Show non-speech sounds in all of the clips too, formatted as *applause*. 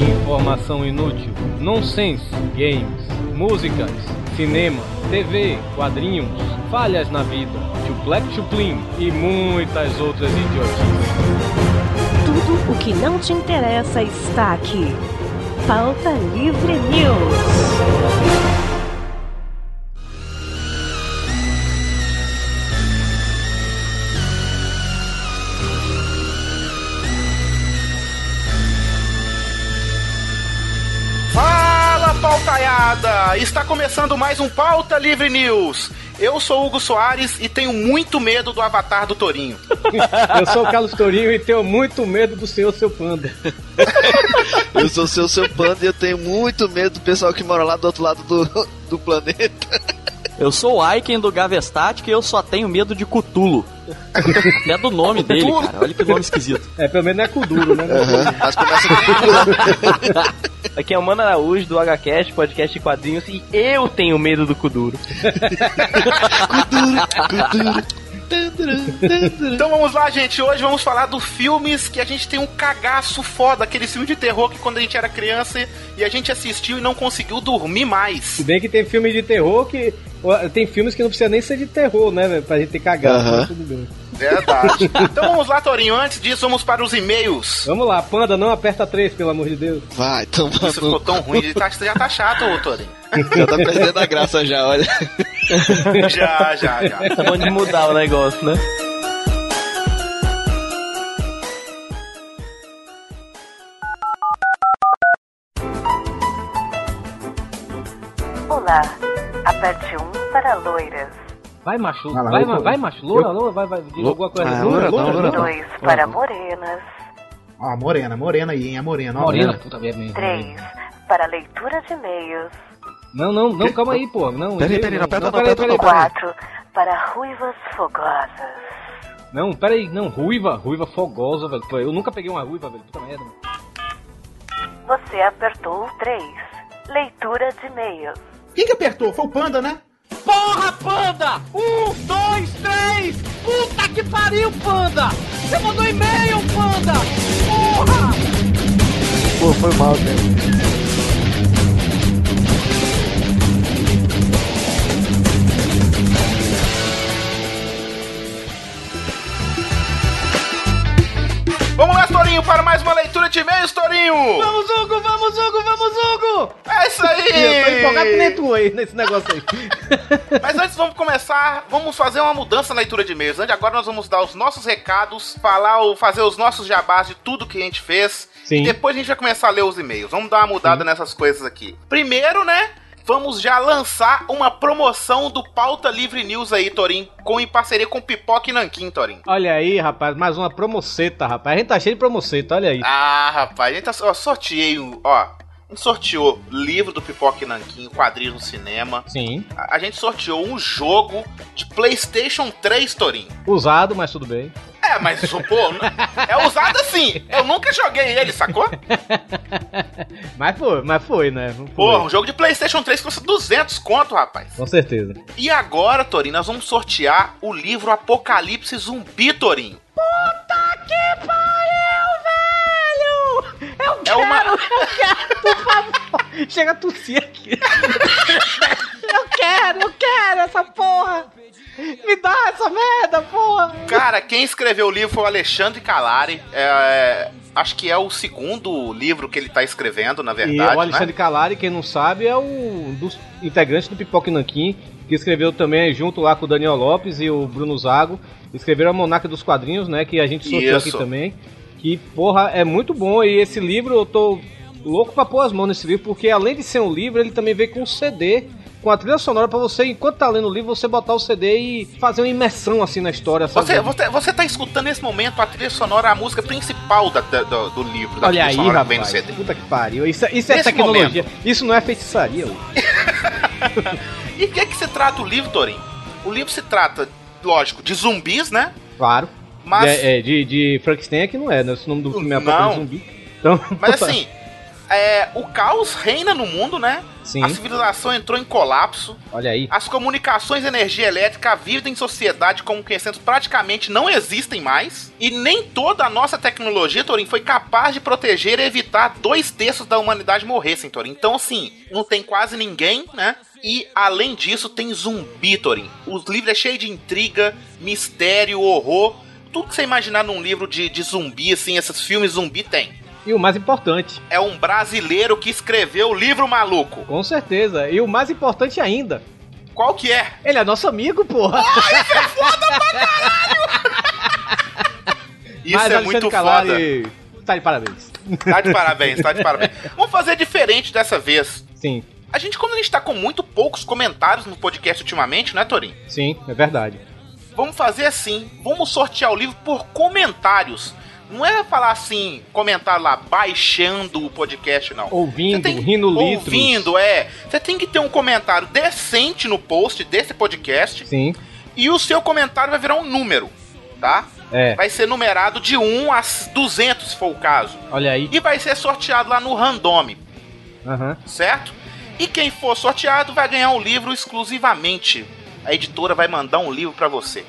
Informação inútil, nonsense, games, músicas, cinema, TV, quadrinhos, falhas na vida, chuplec chuplin e muitas outras idiotices. Tudo o que não te interessa está aqui. Pauta Livre News. Está começando mais um Pauta Livre News. Eu sou Hugo Soares e tenho muito medo do avatar do Torinho. *laughs* Eu sou o Carlos Torinho e tenho muito medo do senhor seu panda. *laughs* Eu sou o seu seu panda e eu tenho muito medo do pessoal que mora lá do outro lado do, do planeta. Eu sou o Aiken do Gavestat e eu só tenho medo de Cutulo. É do nome dele, cara. Olha que nome esquisito. É, pelo menos não é Kuduro, né? Mas começa com Aqui é o Mano Araújo do HCast, podcast de quadrinhos, e eu tenho medo do Kuduro. Então vamos lá, gente. Hoje vamos falar dos filmes que a gente tem um cagaço foda. Aquele filme de terror que quando a gente era criança e a gente assistiu e não conseguiu dormir mais. Se bem que tem filme de terror que. Tem filmes que não precisa nem ser de terror, né, velho? Pra gente ter cagado. Mas tudo bem. Verdade. *laughs* então vamos lá, Torinho. Antes disso, vamos para os e-mails. Vamos lá, panda, não aperta 3, pelo amor de Deus. Vai, então Isso ficou tão ruim, ele tá- já tá chato, ô Torinho. *laughs* Já tá perdendo a graça já, olha. *laughs* Já, já, já. Tá bom de mudar o negócio, né? Olá, aperte 1 para loiras, Vai, macho. Vai lá, vai, tô- vai, macho. Loura, loura, vai, vai. Diz alguma coisa. Ah, loura loura não. 2 para morenas, Ó, morena, morena aí, hein? A morena, ó. Morena, puta merda. 3 para leitura de e-mails, Não, não, não, calma aí, pô. Não, Peraí, peraí, não aperta não, peraí, aperta não, peraí. 4 para ruivas fogosas, Não, peraí, não, ruiva, ruiva fogosa, velho. Eu nunca peguei uma ruiva, velho. Puta merda. você apertou o 3, leitura de e-mails, Quem que apertou? Foi o Panda, né? Porra, panda! Um, dois, três! Puta que pariu, panda! Você mandou e-mail, panda! Porra! Pô, foi mal. Vamos lá, Torinho, para mais uma leitura de e-mails, Torinho! Vamos, Hugo, vamos, Hugo, vamos, Hugo! É isso aí! *laughs* Eu tô empolgado que nem tu aí nesse negócio aí. *laughs* Mas antes vamos começar, vamos fazer uma mudança na leitura de e-mails. Antes, Agora nós vamos dar os nossos recados, falar, fazer os nossos jabás de tudo que a gente fez. Sim. E depois a gente vai começar a ler os e-mails. Vamos dar uma mudada nessas coisas aqui. Primeiro, né? Vamos já lançar uma promoção do Pauta Livre News aí, Torim, com em parceria com Pipoca e Nanquim, Torim. Olha aí, rapaz, mais uma promoceta, rapaz. A gente tá cheio de promoceta, olha aí. Ah, rapaz, a gente tá, ó, sorteei, um- ó, sorteou livro do Pipoca e Nanquim, quadrinhos no cinema. Sim. A, a gente sorteou um jogo de PlayStation 3, Torim. Usado, mas tudo bem. É, mas, *laughs* pô, é usado assim. Eu nunca joguei ele, sacou? *laughs* Mas foi, mas foi, né? Não foi. Porra, um jogo de PlayStation 3 custa 200 conto, rapaz. Com certeza. E agora, Torinho, nós vamos sortear o livro Apocalipse Zumbi, Torinho. Eu É uma. eu quero, *laughs* por favor. Chega a tossir aqui. eu quero, eu quero essa porra. Me dá essa merda, porra. Cara, quem escreveu o livro foi o Alexandre Calari. É, acho que é o segundo livro que ele tá escrevendo, na E verdade. o Alexandre né? Calari, quem não sabe, é um dos integrantes do Pipoca e Nanquim, que escreveu também junto lá com o Daniel Lopes e o Bruno Zago. Escreveram a Monarca dos Quadrinhos, né? Que a gente sorteou Isso. aqui também. Que, porra, é muito bom. E esse livro eu tô louco pra pôr as mãos nesse livro, porque além de ser um livro, ele também veio com um CD. Com a trilha sonora pra você, enquanto tá lendo o livro, você botar o CD e fazer uma imersão assim na história, sabe? Você, você, você tá escutando nesse momento a trilha sonora, a música principal da- da- do, do livro. Da Olha aí, sonora que vem no rapaz. CD. Puta que pariu. Isso, isso é tecnologia. Isso não é feitiçaria. *laughs* E o que é que se trata o livro, Torinho? O livro se trata, lógico, de zumbis, né? Claro. Mas, É, é, de, de Frankenstein é que não é, né? O nome do filme é. Apocalipse Zumbi. Então, *laughs* mas *laughs* assim, é, o caos reina no mundo, né? Sim. A civilização entrou em colapso. Olha aí. As comunicações e energia elétrica, vida em sociedade como conhecemos praticamente não existem mais. E nem toda a nossa tecnologia, Torin, foi capaz de proteger e evitar dois terços da humanidade morressem, Torin. Então, assim, não tem quase ninguém, né? E além disso, tem zumbi, Torin. O livro é cheio de intriga, mistério, horror. Tudo que você imaginar num livro de, de zumbi, assim, esses filmes zumbi tem. E o mais importante, É um brasileiro que escreveu o livro maluco. com certeza. E o mais importante ainda, Qual que é? ele é nosso amigo, porra. Isso *laughs* Mas é Alexandre muito foda. Calari Tá de parabéns. Tá de parabéns, tá de parabéns. Vamos fazer diferente dessa vez. Sim, A gente, como a gente tá com muito poucos comentários no podcast ultimamente, né, Torin? sim, é verdade. Vamos fazer assim: vamos sortear o livro por comentários. Não é falar assim, comentar lá, baixando o podcast, não. Ouvindo, tem- rindo litros. Ouvindo, é. Você tem que ter um comentário decente no post desse podcast. Sim, E o seu comentário vai virar um número, tá? é. Vai ser numerado de 1 a 200, se for o caso. Olha aí. E vai ser sorteado lá no Random, Aham. certo? E quem for sorteado vai ganhar um livro exclusivamente. A editora vai mandar um livro pra você.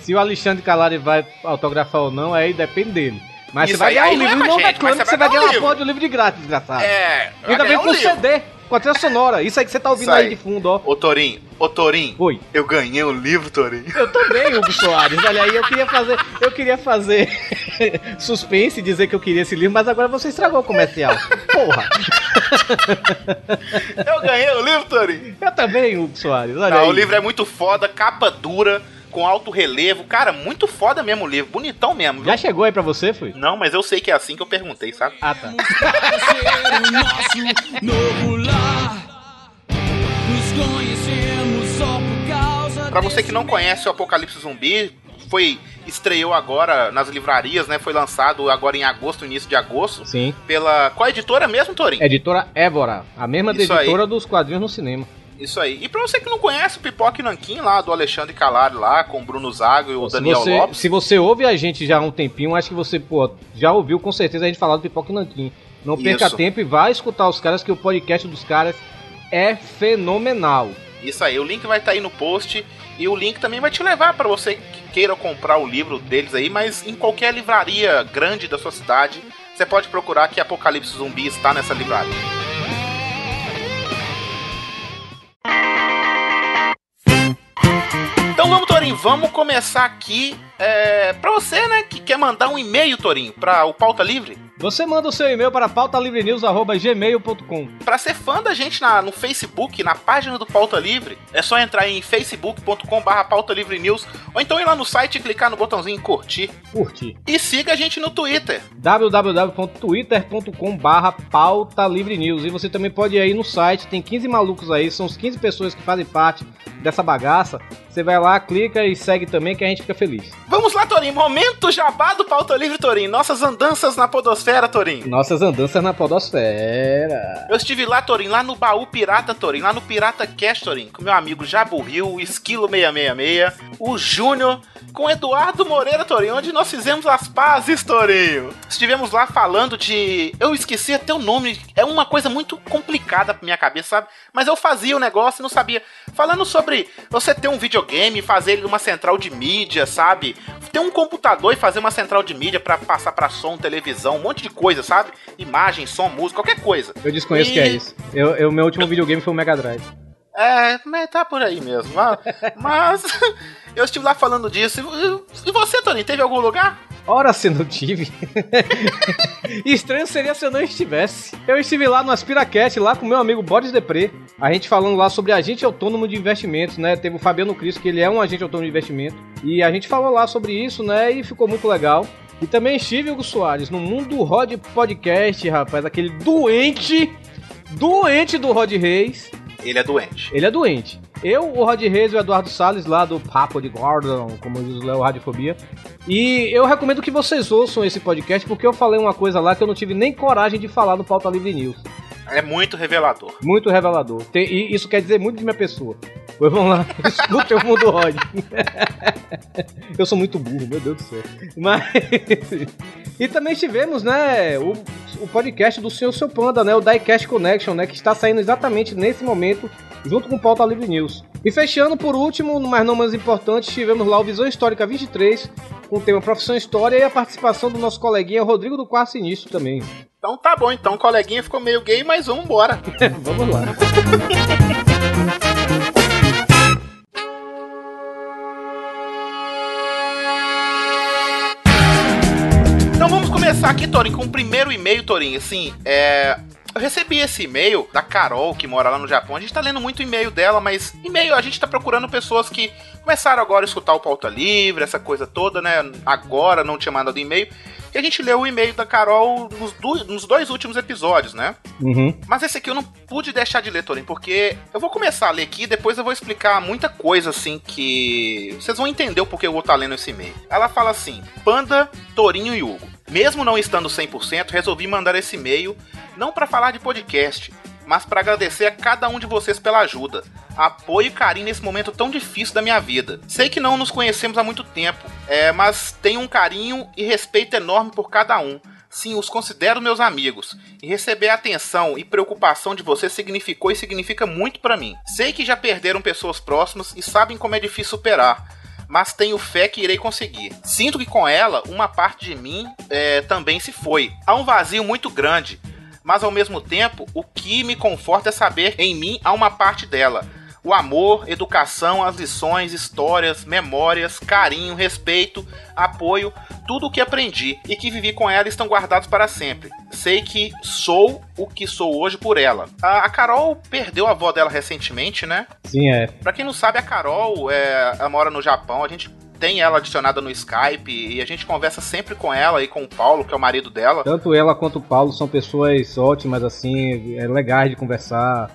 Se o Alexandre Calari vai autografar ou não, aí depende dele. Mas Isso você vai aí- ganhar o é livro, com a não gente, reclame mas que você vai ganhar ganhar o uma porra de um livro de grátis, desgraçado. É, Ainda ganhar com um livro. CD, com a trilha sonora. Isso aí que você tá ouvindo aí. aí. de fundo, ó. Ô Torim, ô Torim, Oi. eu ganhei um livro, Torim. Eu também, *laughs* Hugo Soares. Olha aí, eu queria fazer, eu queria fazer *laughs* suspense e dizer que eu queria esse livro, mas agora você estragou o comercial. Porra. Eu ganhei o livro, Torim. Eu também, Hugo Soares. Olha Não, aí. o livro é muito foda, capa dura, com alto relevo. Cara, muito foda mesmo o livro, bonitão mesmo. viu? Já chegou aí pra você, foi? Não, mas eu sei que é assim que eu perguntei, sabe? Ah, tá. Pra você que não conhece o Apocalipse Zumbi, foi estreou agora nas livrarias, né? Foi lançado agora em agosto, início de agosto, Sim. pela qual editora mesmo, Torim? Editora Évora, a mesma Isso aí. editora dos quadrinhos no cinema. Isso aí. E pra você que não conhece o Pipoca e Nanquim lá do Alexandre Calari lá com o Bruno Zago e o Se Daniel você, Lopes. se você ouve a gente já há um tempinho, acho que você, pô, já ouviu com certeza a gente falar do Pipoca e Nanquim. Não perca Isso. tempo e vá escutar os caras, que o podcast dos caras é fenomenal. Isso aí, o link vai estar aí no post e o link também vai te levar pra você que queira comprar o livro deles aí, mas em qualquer livraria grande da sua cidade, você pode procurar que Apocalipse Zumbi está nessa livraria. Então vamos, Torinho, vamos começar aqui. É, pra você, né, que quer mandar um e-mail, Torinho, pra o Pauta Livre, Você manda o seu e-mail para pautalivrenews.gmail.com Pra ser fã da gente na- no Facebook, na página do Pauta Livre, é só entrar em facebook.com/barra Pauta Livre News ou então ir lá no site e clicar no botãozinho curtir. Curte. E siga a gente no Twitter. www.twitter.com barra pauta livre news e você também pode ir aí no site, tem 15 malucos aí, são os 15 pessoas que fazem parte dessa bagaça, você vai lá, clica e segue também que a gente fica feliz. Vamos lá, Torinho. Momento jabá do Pauta Livre, Torinho. Nossas andanças na podosfera, Torinho. Nossas andanças na podosfera. Eu estive lá, Torinho, lá no Baú Pirata, Torinho, lá no Pirata Cast, Torinho, com meu amigo Jabu Rio, o Esquilo 666, o Júnior, com o Eduardo Moreira, Torinho, onde nós fizemos as pazes, Torinho. Estivemos lá falando de. Eu esqueci até o nome, é uma coisa muito complicada pra minha cabeça, sabe? Mas eu fazia o negócio e não sabia. Falando sobre você ter um videogame, fazer ele numa central de mídia, sabe? Ter um computador e fazer uma central de mídia pra passar pra som, televisão, um monte de coisa, sabe? Imagem, som, música, qualquer coisa. Eu desconheço E- que é isso. Eu, eu, meu último videogame foi o Mega Drive. É, mas tá por aí mesmo. Mas, *laughs* mas *laughs* eu estive lá falando disso. E, e você, Tony, teve algum lugar? Ora, se não tive. *laughs* Estranho seria se eu não estivesse. Eu estive lá no Aspiracast, lá com meu amigo Boris Depré. A gente falando lá sobre agente autônomo de investimentos, né? Teve o Fabiano Cristo, que ele é um agente autônomo de investimento. E a gente falou lá sobre isso, né? E ficou muito legal. E também estive, Hugo Soares, no Mundo Rod Podcast, rapaz. Aquele doente, doente do Rod Reis. Ele é doente. Ele é doente. Eu, o Rod Reis e o Eduardo Salles lá do Papo de Gordon, como diz o Léo Radiofobia. E eu recomendo que vocês ouçam esse podcast porque eu falei uma coisa lá que eu não tive nem coragem de falar no Pauta Livre News. É muito revelador. Muito revelador. Tem- e isso quer dizer muito de minha pessoa. Pois vamos lá, *laughs* escutem o Mundo Rod. *laughs* Eu sou muito burro, meu Deus do céu. Mas. E também tivemos, né, o, o podcast do Senhor Seu Panda, né, o Diecast Connection, né, que está saindo exatamente nesse momento, junto com o Pauta Livre News. E fechando, por último, mas não menos importante, tivemos lá o Visão Histórica 23, com o tema Profissão História e a participação do nosso coleguinha Rodrigo do Quarto Sinistro também. Então tá bom, então o coleguinha ficou meio gay, mas vamos embora. *laughs* Vamos lá. Então vamos começar aqui, Torinho, com o primeiro e-mail, Torinho. Assim, é. Eu recebi esse e-mail da Carol, que mora lá no Japão. A gente tá lendo muito e-mail dela, mas e-mail a gente tá procurando pessoas que começaram agora a escutar o Pauta Livre, essa coisa toda, né? Agora não tinha mandado e-mail. E a gente leu o e-mail da Carol nos, do- nos dois últimos episódios, né? Uhum. Mas esse aqui eu não pude deixar de ler, Torin, porque eu vou começar a ler aqui, depois eu vou explicar muita coisa assim que. Vocês vão entender o porquê eu vou estar lendo esse e-mail. Ela fala assim: Panda, Torinho e Hugo. Mesmo não estando 100%, resolvi mandar esse e-mail não para falar de podcast, mas para agradecer a cada um de vocês pela ajuda, apoio e carinho nesse momento tão difícil da minha vida. Sei que não nos conhecemos há muito tempo, é, mas tenho um carinho e respeito enorme por cada um. Sim, os considero meus amigos. E receber a atenção e preocupação de vocês significou e significa muito pra mim. Sei que já perderam pessoas próximas e sabem como é difícil superar. Mas tenho fé que irei conseguir. Sinto que com ela, uma parte de mim é, também se foi. Há um vazio muito grande, mas ao mesmo tempo, o que me conforta é saber em mim há uma parte dela. O amor, educação, as lições, histórias, memórias, carinho, respeito, apoio, tudo o que aprendi e que vivi com ela estão guardados para sempre. Sei que sou o que sou hoje por ela. A, Carol perdeu a avó dela recentemente, né? Sim, é. Pra quem não sabe, a Carol, é, ela mora no Japão, a gente tem ela adicionada no Skype e a gente conversa sempre com ela e com o Paulo, que é o marido dela. Tanto ela quanto o Paulo são pessoas ótimas, assim, é, legais de conversar.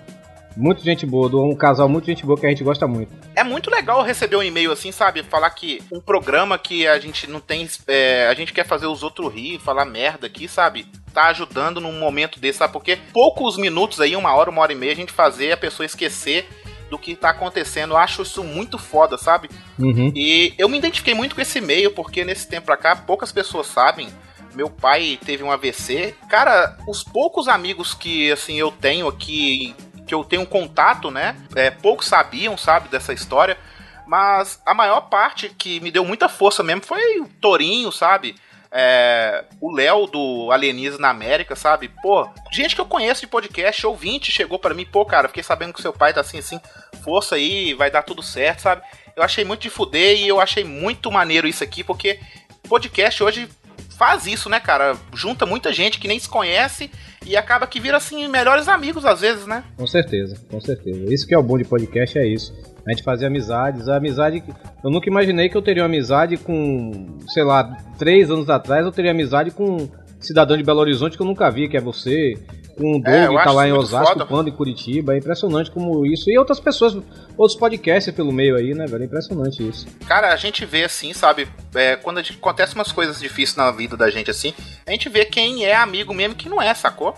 Muito gente boa, do- um casal muito gente boa que a gente gosta muito. É muito legal receber um e-mail assim, sabe? Falar que um programa que a gente não tem. é, a gente quer fazer os outros rir, falar merda aqui, sabe? Tá ajudando num momento desse, sabe? Porque poucos minutos aí, uma hora, uma hora e meia, a gente fazer a pessoa esquecer do que tá acontecendo. Eu acho isso muito foda, sabe? Uhum. E eu me identifiquei muito com esse e-mail, porque nesse tempo pra cá, poucas pessoas sabem. Meu pai teve um AVC. Cara, os poucos amigos que assim eu tenho aqui, que eu tenho contato, né? É, poucos sabiam, sabe, dessa história. Mas a maior parte que me deu muita força mesmo foi o Torinho, sabe? É, o Léo do Alienígena na América, sabe? Pô, gente que eu conheço de podcast, ouvinte, chegou pra mim, pô, cara, fiquei sabendo que seu pai tá assim, assim, força aí, vai dar tudo certo, sabe? Eu achei muito de fuder e eu achei muito maneiro isso aqui, porque podcast hoje faz isso, né, cara? Junta muita gente que nem se conhece e acaba que vira, assim, melhores amigos às vezes, né? Com certeza, com certeza. Isso que é o bom de podcast, é isso. A gente fazer amizades. A amizade. Eu nunca imaginei que eu teria uma amizade com. Sei lá, três anos atrás eu teria amizade com um cidadão de Belo Horizonte que eu nunca vi, que é você. Com o Doug, É, que tá lá em Osasco, foda. Panda em Curitiba. É impressionante como isso. E outras pessoas, outros podcasts pelo meio aí, né, velho? É impressionante isso. Cara, a gente vê assim, sabe? é, quando a gente- acontece umas coisas difíceis na vida da gente assim, a gente vê quem é amigo mesmo e quem não é, sacou?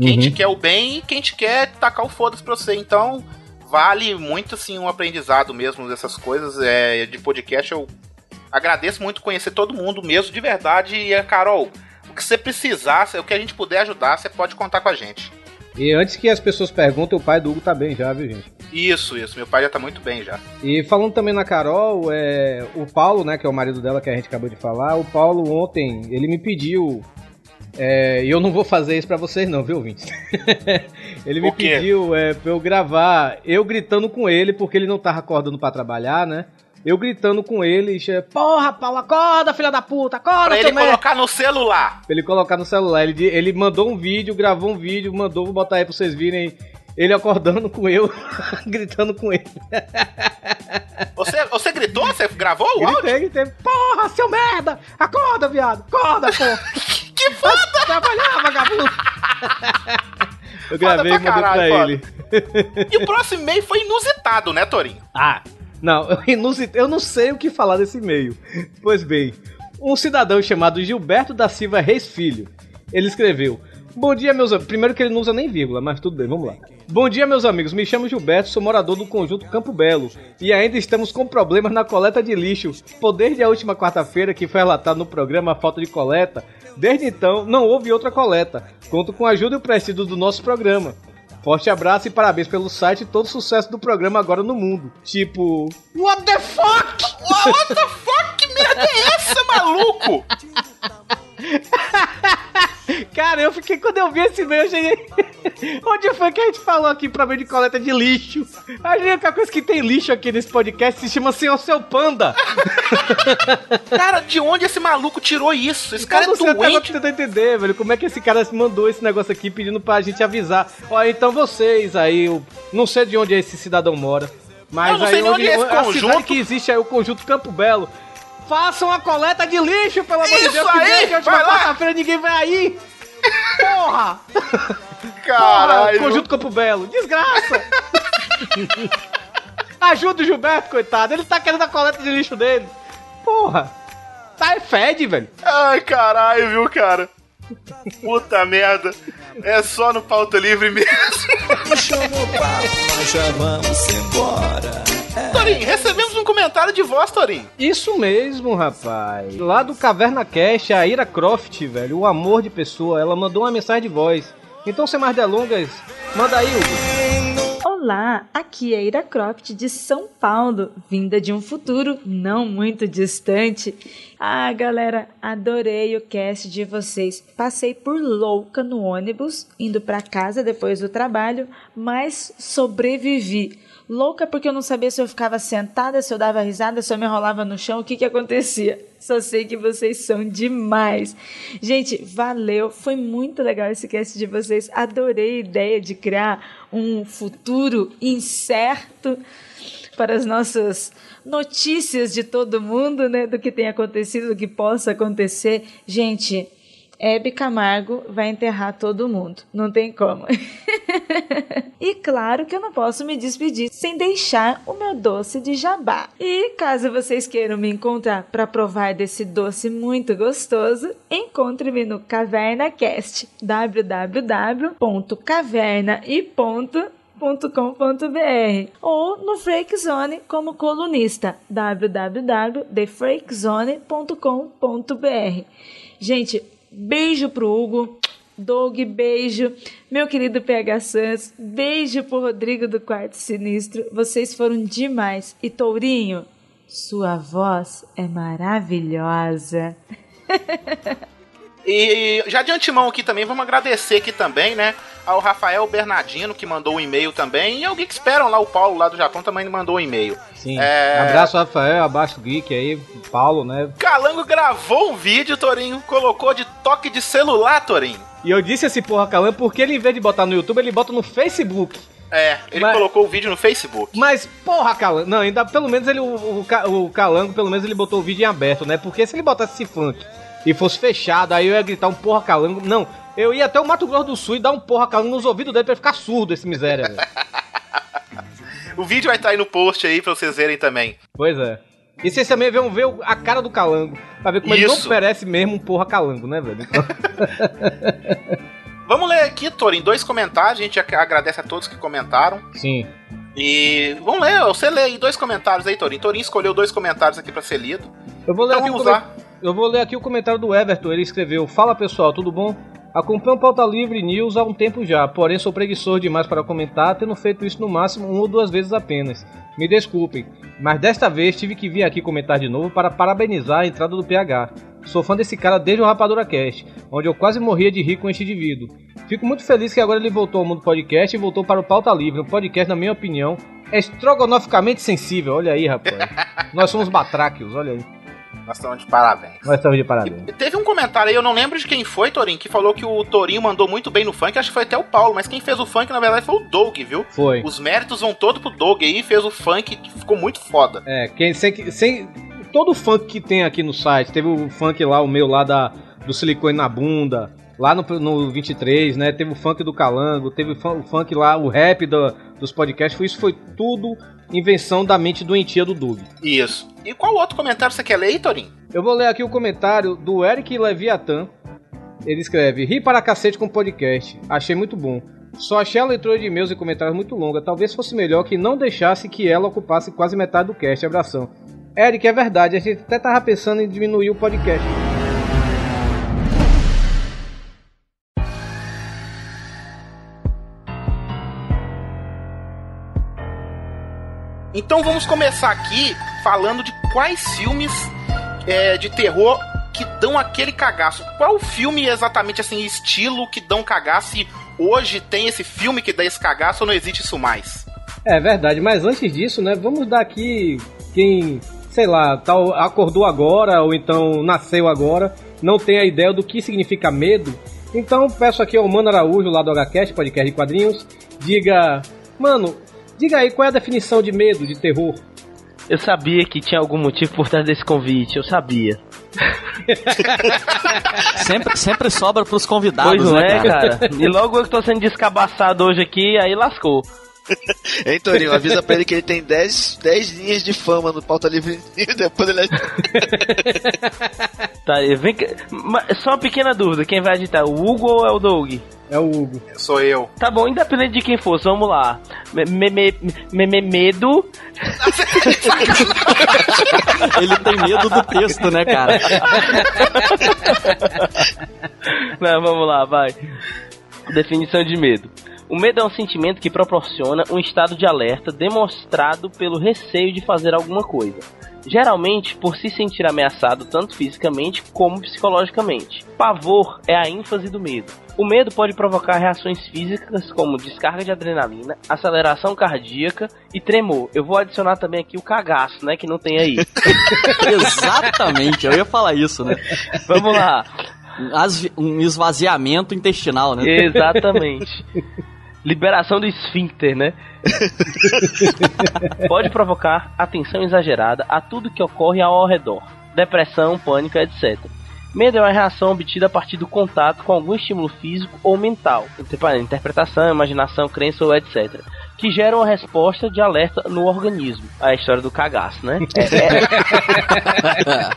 Quem Uhum. te quer o bem e quem te quer tacar o foda-se pra você. Então, vale muito assim um aprendizado mesmo dessas coisas. É, de podcast, eu agradeço muito conhecer todo mundo mesmo, de verdade. E, Carol, o que você precisar, o que a gente puder ajudar, você pode contar com a gente. E antes que as pessoas perguntem, o pai do Hugo tá bem já, viu, gente? Isso, isso. Meu pai já tá muito bem já. E falando também na Carol, é, o Paulo, né, que é o marido dela que a gente acabou de falar, o Paulo ontem, ele me pediu. é, E eu não vou fazer isso pra vocês, não, viu, Vince? *laughs* ele me pediu é, pra eu gravar eu gritando com ele, porque ele não tava acordando pra trabalhar, né? Eu gritando com ele, porra, Paulo, acorda, filha da puta, acorda, Pra ele merda. colocar no celular. Pra ele colocar no celular. Ele, ele mandou um vídeo, gravou um vídeo, mandou, vou botar aí pra vocês virem ele acordando com eu, *laughs* gritando com ele. Você, você gritou? Você gravou o áudio? Gritei, gritei, porra, seu merda! Acorda, viado! Acorda, porra! *laughs* Que foda! Trabalhar, vagabundo! Eu gravei e pra mandei pra caralho, foda. ele. E o próximo e-mail foi inusitado, né, Torinho? Ah, não, *laughs* eu, não sei o que falar desse e-mail. Pois bem, um cidadão chamado Gilberto da Silva Reis Filho, ele escreveu: Bom dia, meus amigos. Primeiro que ele não usa nem vírgula, mas tudo bem, vamos lá. Bom dia, meus amigos. Me chamo Gilberto, sou morador do conjunto Campo Belo. E ainda estamos com problemas na coleta de lixo. Pois desde a última quarta-feira, que foi relatado no programa a falta de coleta, desde então não houve outra coleta. Conto com a ajuda e o prestígio do nosso programa. Forte abraço e parabéns pelo site e todo o sucesso do programa agora no mundo. Tipo. What the fuck? What the fuck? Que merda é essa, maluco? *laughs* *laughs* Cara, eu fiquei quando eu vi esse e-mail, eu cheguei. *laughs* Onde foi que a gente falou aqui pra ver de coleta de lixo? A única coisa que tem lixo aqui nesse podcast se chama Senhor Seu Panda. *laughs* Cara, de onde esse maluco tirou isso? Esse cara eu não é até agora doente. tentando entender, velho. Como é que esse cara mandou esse negócio aqui pedindo pra gente avisar? Ó, então vocês aí, eu não sei de onde esse cidadão mora. Mas Eu aí nem onde é esse a conjunto. que existe aí, o conjunto Campo Belo. Façam a coleta de lixo, pelo amor de Deus, que aí, a última vai lá. quarta-feira ninguém vai aí. Porra! *laughs* Porra, Caralho. Conjunto Campo Belo. Desgraça! *laughs* Ajuda o Gilberto, coitado. Ele tá querendo a coleta de lixo dele. Porra! Tá, é fede, velho. Ai, caralho, viu, cara? Puta merda. É só no pauta livre mesmo. Nós já vamos embora. Torinho, recebemos um comentário de voz, Torinho. Isso mesmo, rapaz. Lá do Caverna Cash, a Ira Croft, velho, o amor de pessoa, ela mandou uma mensagem de voz. Então, sem mais delongas, manda aí, Hugo. Olá, aqui é Ira Croft de São Paulo, vinda de um futuro não muito distante. Ah, galera, adorei o cast de vocês. Passei por louca no ônibus, indo para casa depois do trabalho, mas sobrevivi. Louca porque eu não sabia se eu ficava sentada, se eu dava risada, se eu me enrolava no chão, o que que acontecia. Só sei que vocês são demais. Gente, valeu. Foi muito legal esse cast de vocês. Adorei a ideia de criar um futuro incerto para as nossas notícias de todo mundo, né? Do que tem acontecido, do que possa acontecer. Gente, Hebe Camargo vai enterrar todo mundo. Não tem como. *laughs* e claro que eu não posso me despedir sem deixar o meu doce de jabá. E caso vocês queiram me encontrar para provar desse doce muito gostoso, encontre-me no CavernaCast www.caverna.com.br ou no Freak Zone como colunista www.thefreakzone.com.br. Gente, beijo pro Hugo. Doug, beijo. Meu querido PH Santos, beijo pro Rodrigo do Quarto Sinistro. Vocês foram demais. E Tourinho, sua voz é maravilhosa. *laughs* E já de antemão aqui também, vamos agradecer aqui também, né? Ao Rafael Bernardino, que mandou um e-mail também. E ao Geek Esperam lá, o Paulo lá do Japão também mandou um e-mail. Sim. É. Abraço, Rafael, abaixo Geek aí, Paulo, né? Calango gravou um vídeo, Torinho, colocou de toque de celular, Torinho. E eu disse esse porra Calan porque ele, em vez de botar no YouTube, ele bota no Facebook. É, ele Mas- colocou o vídeo no Facebook. Mas, porra, Calango. Não, ainda pelo menos ele, o, o, o Calango, pelo menos ele botou o vídeo em aberto, né? Porque se ele botasse esse funk e fosse fechado, aí eu ia gritar um porra Calango. Não, eu ia até o Mato Grosso do Sul e dar um porra Calango nos ouvidos dele pra ele ficar surdo, esse miséria, velho. *laughs* O vídeo vai estar aí no post aí pra vocês verem também. Pois é. E vocês também vão ver a cara do Calango, pra ver como ele não Isso. merece mesmo um porra Calango, né, velho? Então, *laughs* Vamos ler aqui, Torinho, dois comentários. A gente ag- agradece a todos que comentaram. sim. E vamos ler, você lê aí dois comentários aí, Torinho. Torinho escolheu dois comentários aqui pra ser lido. Eu vou ler Então vamos comen- lá. Eu vou ler aqui o comentário do Everton. Ele escreveu: Fala pessoal, tudo bom? Acompanho o Pauta Livre News há um tempo já, porém sou preguiçoso demais para comentar, tendo feito isso no máximo uma ou duas vezes apenas. Me desculpem, mas desta vez tive que vir aqui comentar de novo para parabenizar a entrada do PH. Sou fã desse cara desde o Rapadura Cast, onde eu quase morria de rir com este indivíduo. Fico muito feliz que agora ele voltou ao mundo podcast e voltou para o Pauta Livre, um podcast, na minha opinião, é estrogonoficamente sensível. Olha aí, rapaz. *laughs* Nós somos batráquios, olha aí. Nós estamos de parabéns. Nós estamos de parabéns. E Teve um comentário aí, eu não lembro de quem foi, Torinho, que falou que o Torinho mandou muito bem no funk. Acho que foi até o Paulo, mas quem fez o funk, na verdade, foi o Doug, viu? Foi. Os méritos vão todo pro Doug aí, fez o funk que ficou muito foda. É, quem sem, sem todo o funk que tem aqui no site, teve o funk lá, o meu lá da do silicone na bunda, lá no, no 23, né? Teve o funk do Calango, teve o fun- o funk lá, o rap do- dos podcasts, foi- isso foi tudo invenção da mente doentia do Doug. Isso. E qual outro comentário você quer ler aí, Torinho? Eu vou ler aqui o comentário do Eric Leviathan. Ele escreve: Ri para cacete com o podcast. Achei muito bom. Só achei a leitura de e-mails e comentários muito longa. Talvez fosse melhor que não deixasse que ela ocupasse quase metade do cast. Abração. Eric, é verdade. A gente até tava pensando em diminuir o podcast. Então vamos começar aqui falando de quais filmes é, de terror que dão aquele cagaço. Qual filme exatamente assim, estilo que dão cagaço e hoje tem esse filme que dá esse cagaço ou não existe isso mais? É verdade, mas antes disso, né, vamos dar aqui quem, sei lá, tal, acordou agora ou então nasceu agora, não tem a ideia do que significa medo. Então peço aqui ao Mano Araújo, lá do HCast, podcast de quadrinhos, diga, mano, diga aí qual é a definição de medo, de terror. Eu sabia que tinha algum motivo por trás desse convite, eu sabia. *laughs* Sempre, sempre sobra pros convidados, Pois não né, é, cara? E logo eu que tô sendo descabaçado hoje aqui, aí lascou. *laughs* Hein, Torinho? Avisa pra ele que ele tem 10, 10 linhas de fama no pauta livre *laughs* e depois ele. Tá, vem cá. Mas Só uma pequena dúvida, quem vai editar, o Hugo ou é o Doug? É o Hugo. Sou eu. Tá bom, independente de quem fosse, vamos lá. Me, me, me, me- me- medo. *laughs* Ele tem medo do texto, né, cara? Não, vamos lá, vai. Definição de medo. O medo é um sentimento que proporciona um estado de alerta demonstrado pelo receio de fazer alguma coisa. Geralmente por se sentir ameaçado tanto fisicamente como psicologicamente. Pavor é a ênfase do medo. O medo pode provocar reações físicas como descarga de adrenalina, aceleração cardíaca e tremor. Eu vou adicionar também aqui o cagaço, né, que não tem aí. *laughs* Exatamente, eu ia falar isso, né? Vamos lá. Um esvaziamento intestinal, né? Exatamente. *laughs* Liberação do esfíncter, né? *laughs* Pode provocar atenção exagerada a tudo que ocorre ao redor, depressão, pânico, etc. Medo é uma reação obtida a partir do contato com algum estímulo físico ou mental, tipo interpretação, imaginação, crença ou etc. Que gera uma resposta de alerta no organismo. A história do cagaço, né?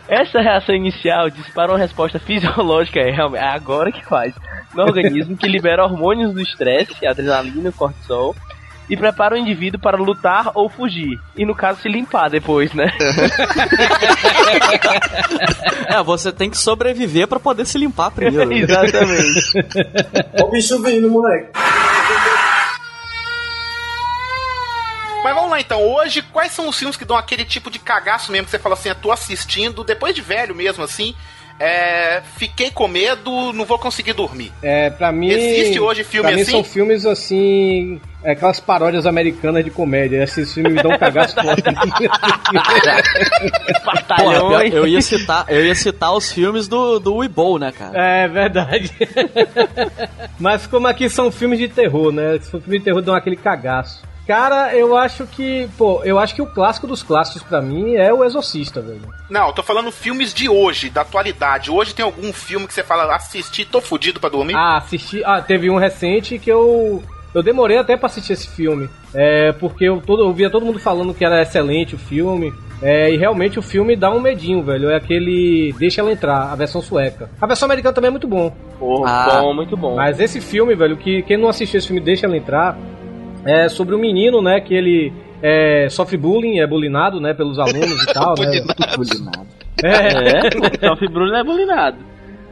É- *laughs* essa reação inicial dispara uma resposta fisiológica, é realmente é agora que faz, no organismo que libera hormônios do estresse, adrenalina e cortisol, e prepara o indivíduo para lutar ou fugir. E no caso, se limpar depois, né? *laughs* É, você tem que sobreviver pra poder se limpar primeiro. né? *laughs* Exatamente. Ó o bicho vindo, moleque. Mas vamos lá então, hoje, quais são os filmes que dão aquele tipo de cagaço mesmo que você fala assim, eu tô assistindo, depois de velho mesmo assim, é, fiquei com medo, não vou conseguir dormir. É, pra mim. Existe hoje filme pra mim assim? são filmes assim. é, aquelas paródias americanas de comédia. Esses filmes me dão um cagaço forte. *laughs* Porra, eu, ia citar, eu ia citar os filmes do, do Weeble, né, cara? É verdade. *laughs* Mas como aqui são filmes de terror, né? Se for filme de terror, dão aquele cagaço. Cara, eu acho que. Pô, eu acho que o clássico dos clássicos pra mim é o Exorcista, velho. Não, eu tô falando filmes de hoje, da atualidade. Hoje tem algum filme que você fala, assisti, tô fudido pra dormir? Ah, assisti. Ah, teve um recente que eu. Eu demorei até pra assistir esse filme. É, porque eu, todo, eu via todo mundo falando que era excelente o filme. É, e realmente o filme dá um medinho, velho. É aquele. Deixa ela entrar, a versão sueca. A versão americana também é muito bom. Porra, Ah. bom, muito bom. Mas esse filme, velho, que quem não assistiu esse filme Deixa Ela Entrar, é sobre um menino, né, que ele é, sofre bullying, é bulinado, né, pelos alunos e *laughs* tal, né? É. É, *laughs* só fibrulho é bulinado.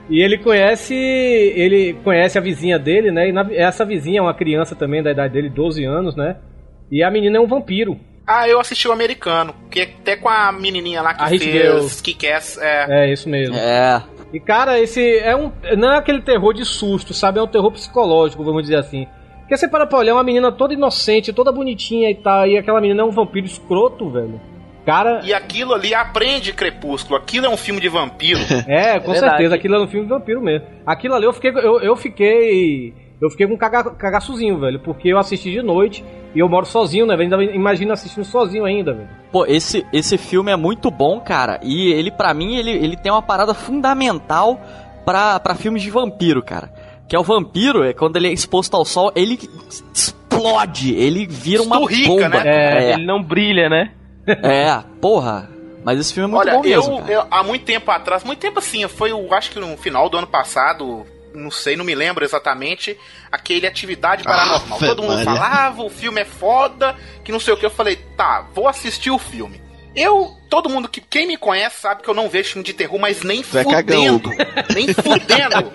E ele conhece, ele conhece a vizinha dele, né, e na- essa vizinha é uma criança também da idade dele, 12 anos, né, e a menina é um vampiro. Ah, eu assisti o americano, que até com a menininha lá que A fez Girl. Kick-Ass, é. É, isso mesmo. É. E cara, esse é um. Não é aquele terror de susto, sabe? É um terror psicológico, vamos dizer assim. Porque você para pra olhar uma menina toda inocente, toda bonitinha e tal, e aquela menina é um vampiro escroto, velho. Cara, E aquilo ali aprende Crepúsculo, aquilo é um filme de vampiro. *laughs* é, com Verdade. certeza, aquilo é um filme de vampiro mesmo. Aquilo ali eu fiquei. Eu, eu fiquei. Eu fiquei com um caga, cagaçozinho, velho. Porque eu assisti de noite e eu moro sozinho, né? velho? Ainda imagina assistindo sozinho ainda, velho. Pô, esse, esse filme é muito bom, cara. E ele, pra mim, ele, ele tem uma parada fundamental pra filmes de vampiro, cara. Que é o vampiro, é quando ele é exposto ao sol, ele explode, ele vira uma Esturrica, bomba. né? É, Ele não brilha, né? é, porra. Mas esse filme é muito Olha, bom mesmo, eu, eu- há muito tempo atrás, muito tempo assim, foi o, acho que no final do ano passado, não sei, não me lembro exatamente, aquele Atividade Paranormal. Ave Todo mundo falava, o filme é foda, que não sei o que. Eu falei, tá, vou assistir o filme. Eu, todo mundo que quem me conhece sabe que eu não vejo filme de terror, mas nem é cagão, fudendo. Nem fudendo.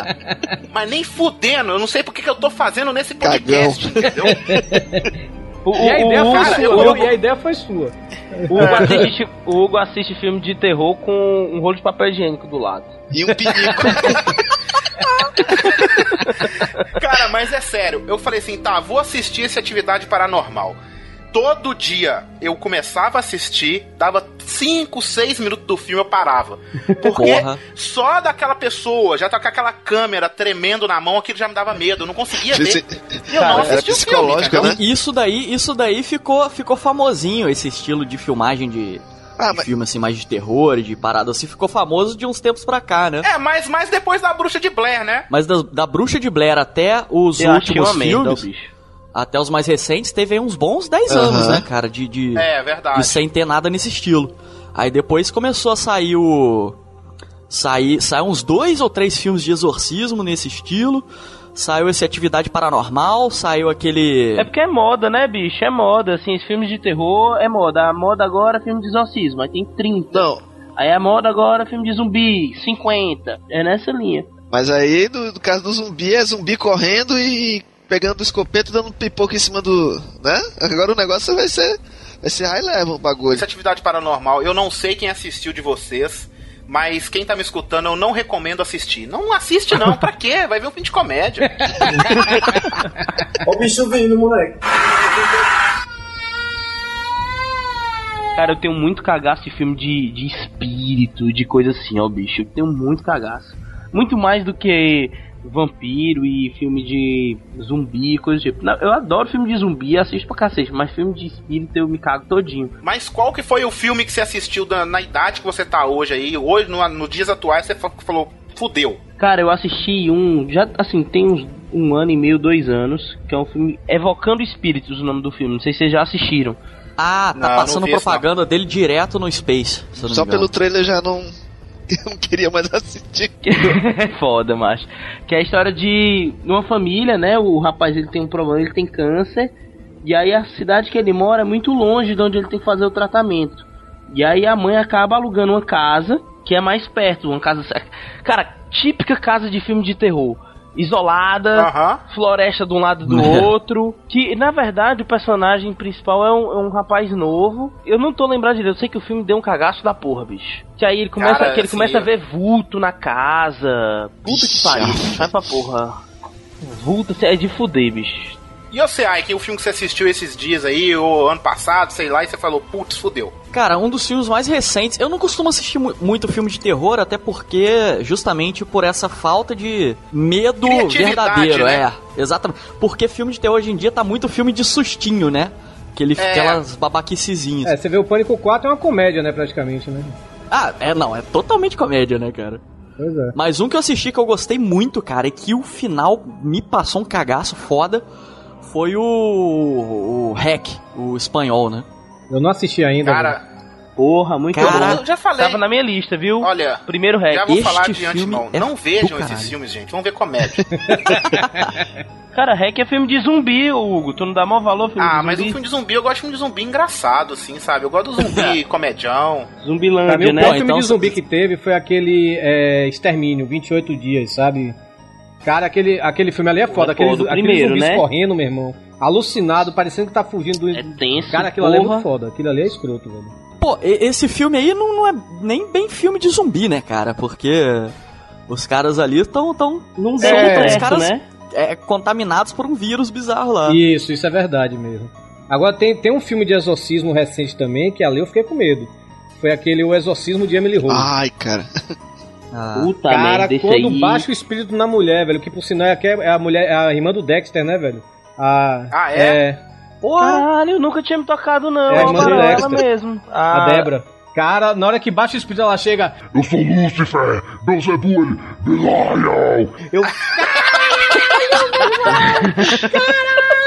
*laughs* mas nem fudendo. Eu não sei porque que eu tô fazendo nesse podcast, entendeu? O, E a ideia o- foi cara, sua, eu- E a ideia foi sua. o Hugo assiste, o Hugo assiste filme de terror com um rolo de papel higiênico do lado. E um pinico. *laughs* Cara, mas é sério. Eu falei assim, tá, vou assistir essa atividade paranormal. Todo dia eu começava a assistir, dava 5, 6 minutos do filme eu parava. Porque *laughs* Porra. só daquela pessoa, já tá com aquela câmera tremendo na mão, aquilo já me dava medo. Eu não conseguia ver. Esse- E eu não Era assisti o filme. entendeu? né? Isso daí, isso daí ficou, ficou famosinho, esse estilo de filmagem de, Ah, mas filme assim, mais de terror, de parada assim, ficou famoso de uns tempos pra cá, né? É, mas, mas depois da bruxa de Blair, né? Mas da, da Bruxa de Blair até os Eu últimos filmes, o bicho. Até os mais recentes, teve aí uns bons 10 Aham. anos, né, cara, de, de, É, verdade. de sem ter nada nesse estilo. Aí depois começou a sair o... Sair, saiu uns dois ou três filmes de exorcismo nesse estilo. Saiu esse Atividade Paranormal, saiu aquele... É porque é moda, né, bicho? É moda, assim, os filmes de terror é moda. A moda agora é filme de exorcismo, aí tem 30. Não, Aí a moda agora é filme de zumbi, 50. É nessa linha. mas aí no, no caso do zumbi é zumbi correndo e pegando o escopeto e dando pipoca em cima do. né? Agora o negócio vai ser. Vai ser high level o bagulho. Essa atividade paranormal, eu não sei quem assistiu de vocês, mas quem tá me escutando, eu não recomendo assistir. Não assiste não, pra quê? Vai ver um filme de comédia. Ó o bicho vindo, moleque. Cara, eu tenho muito cagaço de filme de, de espírito, de coisa assim, ó, bicho. Eu tenho muito cagaço. Muito mais do que vampiro e filme de zumbi, coisa do tipo. Não, eu adoro filme de zumbi, assisto pra cacete, mas filme de espírito eu me cago todinho. Mas qual que foi o filme que você assistiu da- na idade que você tá hoje aí? Hoje, no, no dias atuais, você fa- falou, fudeu. Cara, eu assisti um, já assim, tem uns um ano e meio, dois anos, que é um filme Evocando Espíritos, o nome do filme. Não sei se vocês já assistiram. Ah, tá Não, passando não vi propaganda dele direto no Space. se eu não Só pelo trailer já não. *laughs* Eu não queria mais assistir. é *laughs* foda, macho. Que é a história de uma família, né? O rapaz ele tem um problema, ele tem câncer. E aí a cidade que ele mora é muito longe de onde ele tem que fazer o tratamento. E aí a mãe acaba alugando uma casa que é mais perto, uma casa. Cara, típica casa de filme de terror. Isolada, floresta de um lado do *laughs* outro. Que na verdade o personagem principal é um, é um rapaz novo. Eu não tô lembrado direito, eu sei que o filme deu um cagaço da porra, bicho. Que aí ele começa, Cara, que ele assim, começa a ver vulto na casa. Puta que pariu, vai pra porra. Vulto é de fuder, bicho. E você, Ike, o filme que você assistiu esses dias aí, ou ano passado, sei lá, e você falou, putz, fudeu. Cara, um dos filmes mais recentes. Eu não costumo assistir mu- muito filme de terror, até porque, justamente por essa falta de medo verdadeiro, né? é. Exatamente. Porque filme de terror hoje em dia tá muito filme de sustinho, né? Aquele, É. Aquelas babaquicezinhas. É, você vê o Pânico 4 é uma comédia, né, praticamente, né? Ah, é, não, é totalmente comédia, né, cara? Pois é. Mas um que eu assisti que eu gostei muito, cara, e que o final me passou um cagaço foda, foi o. o Hack, o espanhol, né? Eu não assisti ainda. Cara, Porra, muito Cara, bom. eu já falei. Tava na minha lista, viu? Olha, Primeiro hack. já vou este falar de antemão. é não vejam esses caralho. filmes, gente. Vão ver comédia. *laughs* Cara, hack é filme de zumbi, Hugo. Tu não dá maior valor ao filme ah, de mas o zumbi? filme de zumbi, eu gosto de filme de zumbi engraçado, assim, sabe? Eu gosto do zumbi *laughs* comedião. Pra mim, Zumbilândia, o né? pior filme Então, de zumbi que teve foi aquele é, Extermínio, 28 dias, sabe? Cara, aquele, aquele filme ali é foda. Pô, Aqueles, do aqueles zumbis né? correndo, meu irmão. Alucinado, parecendo que tá fugindo do... É tenso, Cara, aquilo ali é porra. muito foda. Aquilo ali é escroto, velho. Pô, esse filme aí não, não é nem bem filme de zumbi, né, cara? Porque os caras ali estão tão, Não são É, os caras né? é, contaminados por um vírus bizarro lá. Isso, isso é verdade mesmo. Agora tem, tem um filme de exorcismo recente também, que ali eu fiquei com medo. Foi aquele O Exorcismo de Emily Rose. Ai, cara. *laughs* Ah. Puta Cara, merda, quando aí... baixa o espírito na mulher, velho, que por sinal é, que é a mulher, é a irmã do Dexter, né, velho? A, Ah, é? é Caralho, eu nunca tinha me tocado, não. É a É irmã do ela Dexter. mesmo. a Ah, Débora. Cara, na hora que baixa o espírito, ela chega. Eu sou Lúcifer, Beelzebul, Belial. Eu,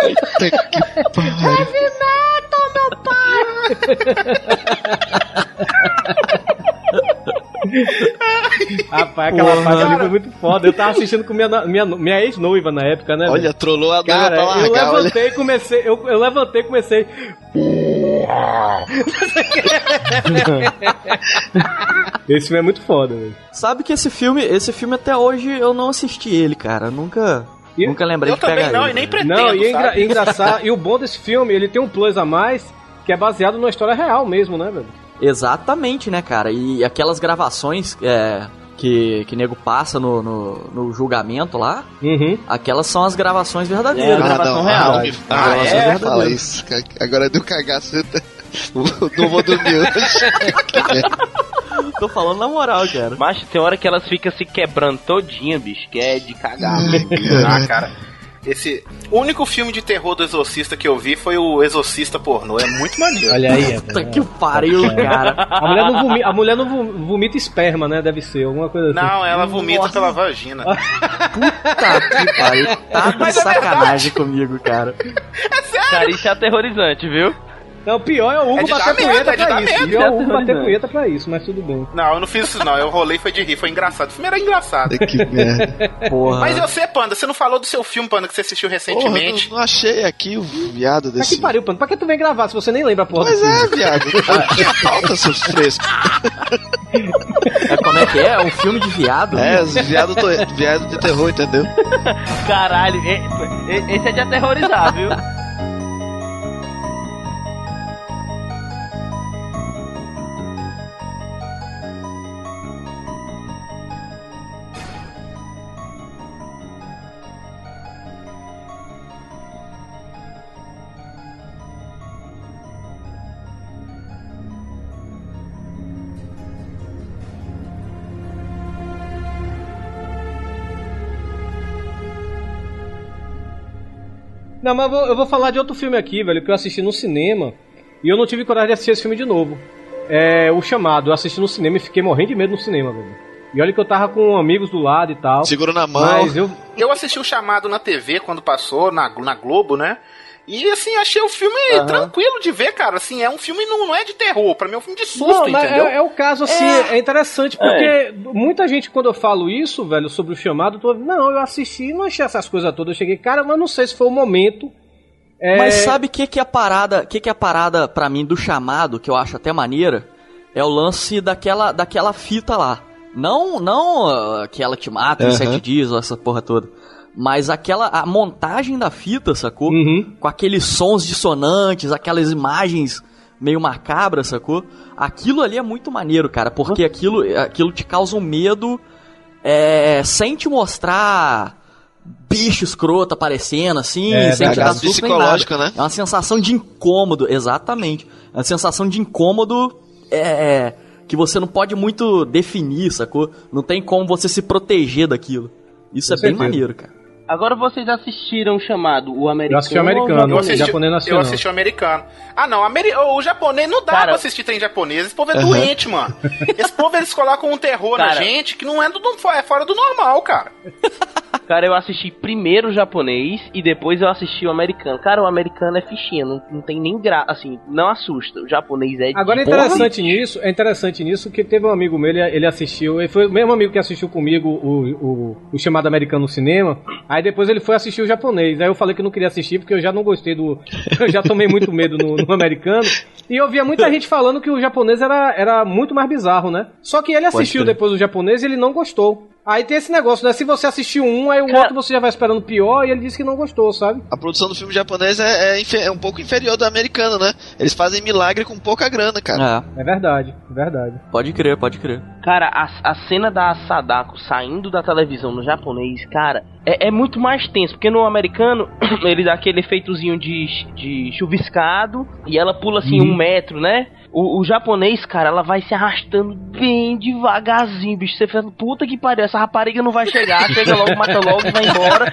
Puta que pariu. Rapaz, aquela Porra. parte ali foi muito foda. Eu tava assistindo com minha, minha, minha ex-noiva na época, né? Olha, trollou a noiva Cara, pra eu largar, olha. levantei e comecei. Eu, eu levantei e comecei. Esse filme é muito foda, velho. Sabe que esse filme, esse filme até hoje eu não assisti ele, cara. Nunca, E- nunca lembrei Eu de pegar também não, ele, e nem pretendo, Não, e é engra- engraçado. e o bom desse filme, ele tem um plus a mais, que é baseado numa história real mesmo, né, velho? Exatamente, né, cara? E aquelas gravações é, que, que nego passa no, no, no julgamento lá, Uhum. aquelas são as gravações verdadeiras. É, Ah, gravação não, real. ah, não, Ah, ah, é? é? Fala isso. Agora deu cagaço. Não vou dormir hoje. *laughs* Tô falando na moral, cara. Mas tem hora que elas ficam se quebrando todinha, bicho, que é de cagar. Ah, cara. Esse o único filme de terror do Exorcista que eu vi foi o Exorcista pornô. É muito maneiro. Olha aí, Puta que pariu, cara. A mulher não, vomita, a mulher não vo- vomita esperma, né? Deve ser, alguma coisa assim. Não, ela vomita pela vagina. *laughs* Puta que pariu. Tá de é sacanagem comigo, cara. Cara, isso é aterrorizante, viu? Não, o pior é o Hugo É bater punheta é pra isso. medo. O pior é o Hugo É bater punheta pra isso, mas tudo bem. Não, eu não fiz isso não. Eu rolei foi de rir, foi engraçado. O filme era engraçado. Que merda. *laughs* Porra. Mas você, Panda, você não falou do seu filme, Panda, que você assistiu Porra, recentemente? não, não achei aqui o viado Mas desse. que pariu, pano. Pra que tu vem gravar se você nem lembra a porra Mas do filme? é, viado. *laughs* Falta seus frescos. É, como é que é? É um filme de viado? É, os viado, to- viado de terror, entendeu? Caralho, esse é de aterrorizar, viu? Não, mas eu vou, eu vou falar de outro filme aqui, velho, que eu assisti no cinema e eu não tive coragem de assistir esse filme de novo. É O Chamado. Eu assisti no cinema e fiquei morrendo de medo no cinema, velho. E olha que eu tava com amigos do lado e tal. Segura na mão. Mas eu. Eu assisti o chamado na TV quando passou, na, na Globo, né? E assim, achei o filme tranquilo de ver, cara. Assim, é um filme não, não é de terror, pra mim é um filme de susto, Não, mas entendeu? é, é o caso, assim, é, interessante, porque muita gente, quando eu falo isso, velho, sobre o chamado, tô, não, eu assisti e não achei essas coisas todas. Eu cheguei, cara, mas não sei se foi o momento. É, Mas sabe o que, que é a parada, que, que é a parada pra mim do chamado, que eu acho até maneira? É o lance daquela, daquela fita lá. Não, não ah, que ela te mata em Aham. sete dias, ou essa porra toda. Mas aquela a montagem da fita, sacou? Uhum. Com aqueles sons dissonantes, aquelas imagens meio macabras, sacou? Aquilo ali é muito maneiro, cara, porque aquilo, aquilo te causa um medo é, sem te mostrar bicho escroto aparecendo assim, É, sem te dar susto nada. né? É uma sensação de incômodo, exatamente. É uma sensação de incômodo é, que você não pode muito definir, sacou? Não tem como você se proteger daquilo. Isso Com é bem certeza. maneiro, cara. Agora vocês assistiram o chamado O Americano? Eu assisti o americano. o Eu japonês? assisti, japonês não assistiu, eu assisti o americano. Ah, não, ameri o japonês não dá Cara- pra assistir trem japonês. Esse povo é doente, mano. *laughs* Esse povo eles colocam um terror na Cara- gente que não é, do, é fora do normal, cara. *laughs* Cara, eu assisti primeiro o japonês e depois eu assisti o americano. Cara, o americano é fichinha, não, não tem nem graça, assim, não assusta. O japonês é Agora é porra. interessante nisso, é interessante nisso que teve um amigo meu, ele, ele assistiu, ele foi o mesmo amigo que assistiu comigo o, o, o chamado americano no cinema, aí depois ele foi assistir o japonês, aí eu falei que não queria assistir porque eu já não gostei do, *laughs* eu já tomei muito medo no, no americano, e eu via muita gente falando que o japonês era, era muito mais bizarro, né? Só que ele assistiu depois o japonês e ele não gostou. Aí tem esse negócio, né? Se você assistiu um, aí o Cara- outro você já vai esperando pior e ele disse que não gostou, sabe? A produção do filme japonês é, é é um pouco inferior do americano, né? Eles fazem milagre com pouca grana, cara. É, É verdade, é verdade. pode crer, pode crer. Cara, a, a cena da Sadako saindo da televisão no japonês, cara, é, é muito mais tenso, porque no americano *coughs* ele dá aquele efeitozinho de, de chuviscado e ela pula assim um metro, né? O, o japonês, cara, ela vai se arrastando bem devagarzinho, bicho. Você fala, puta que pariu, essa rapariga não vai chegar, *laughs* chega logo, mata logo e vai embora.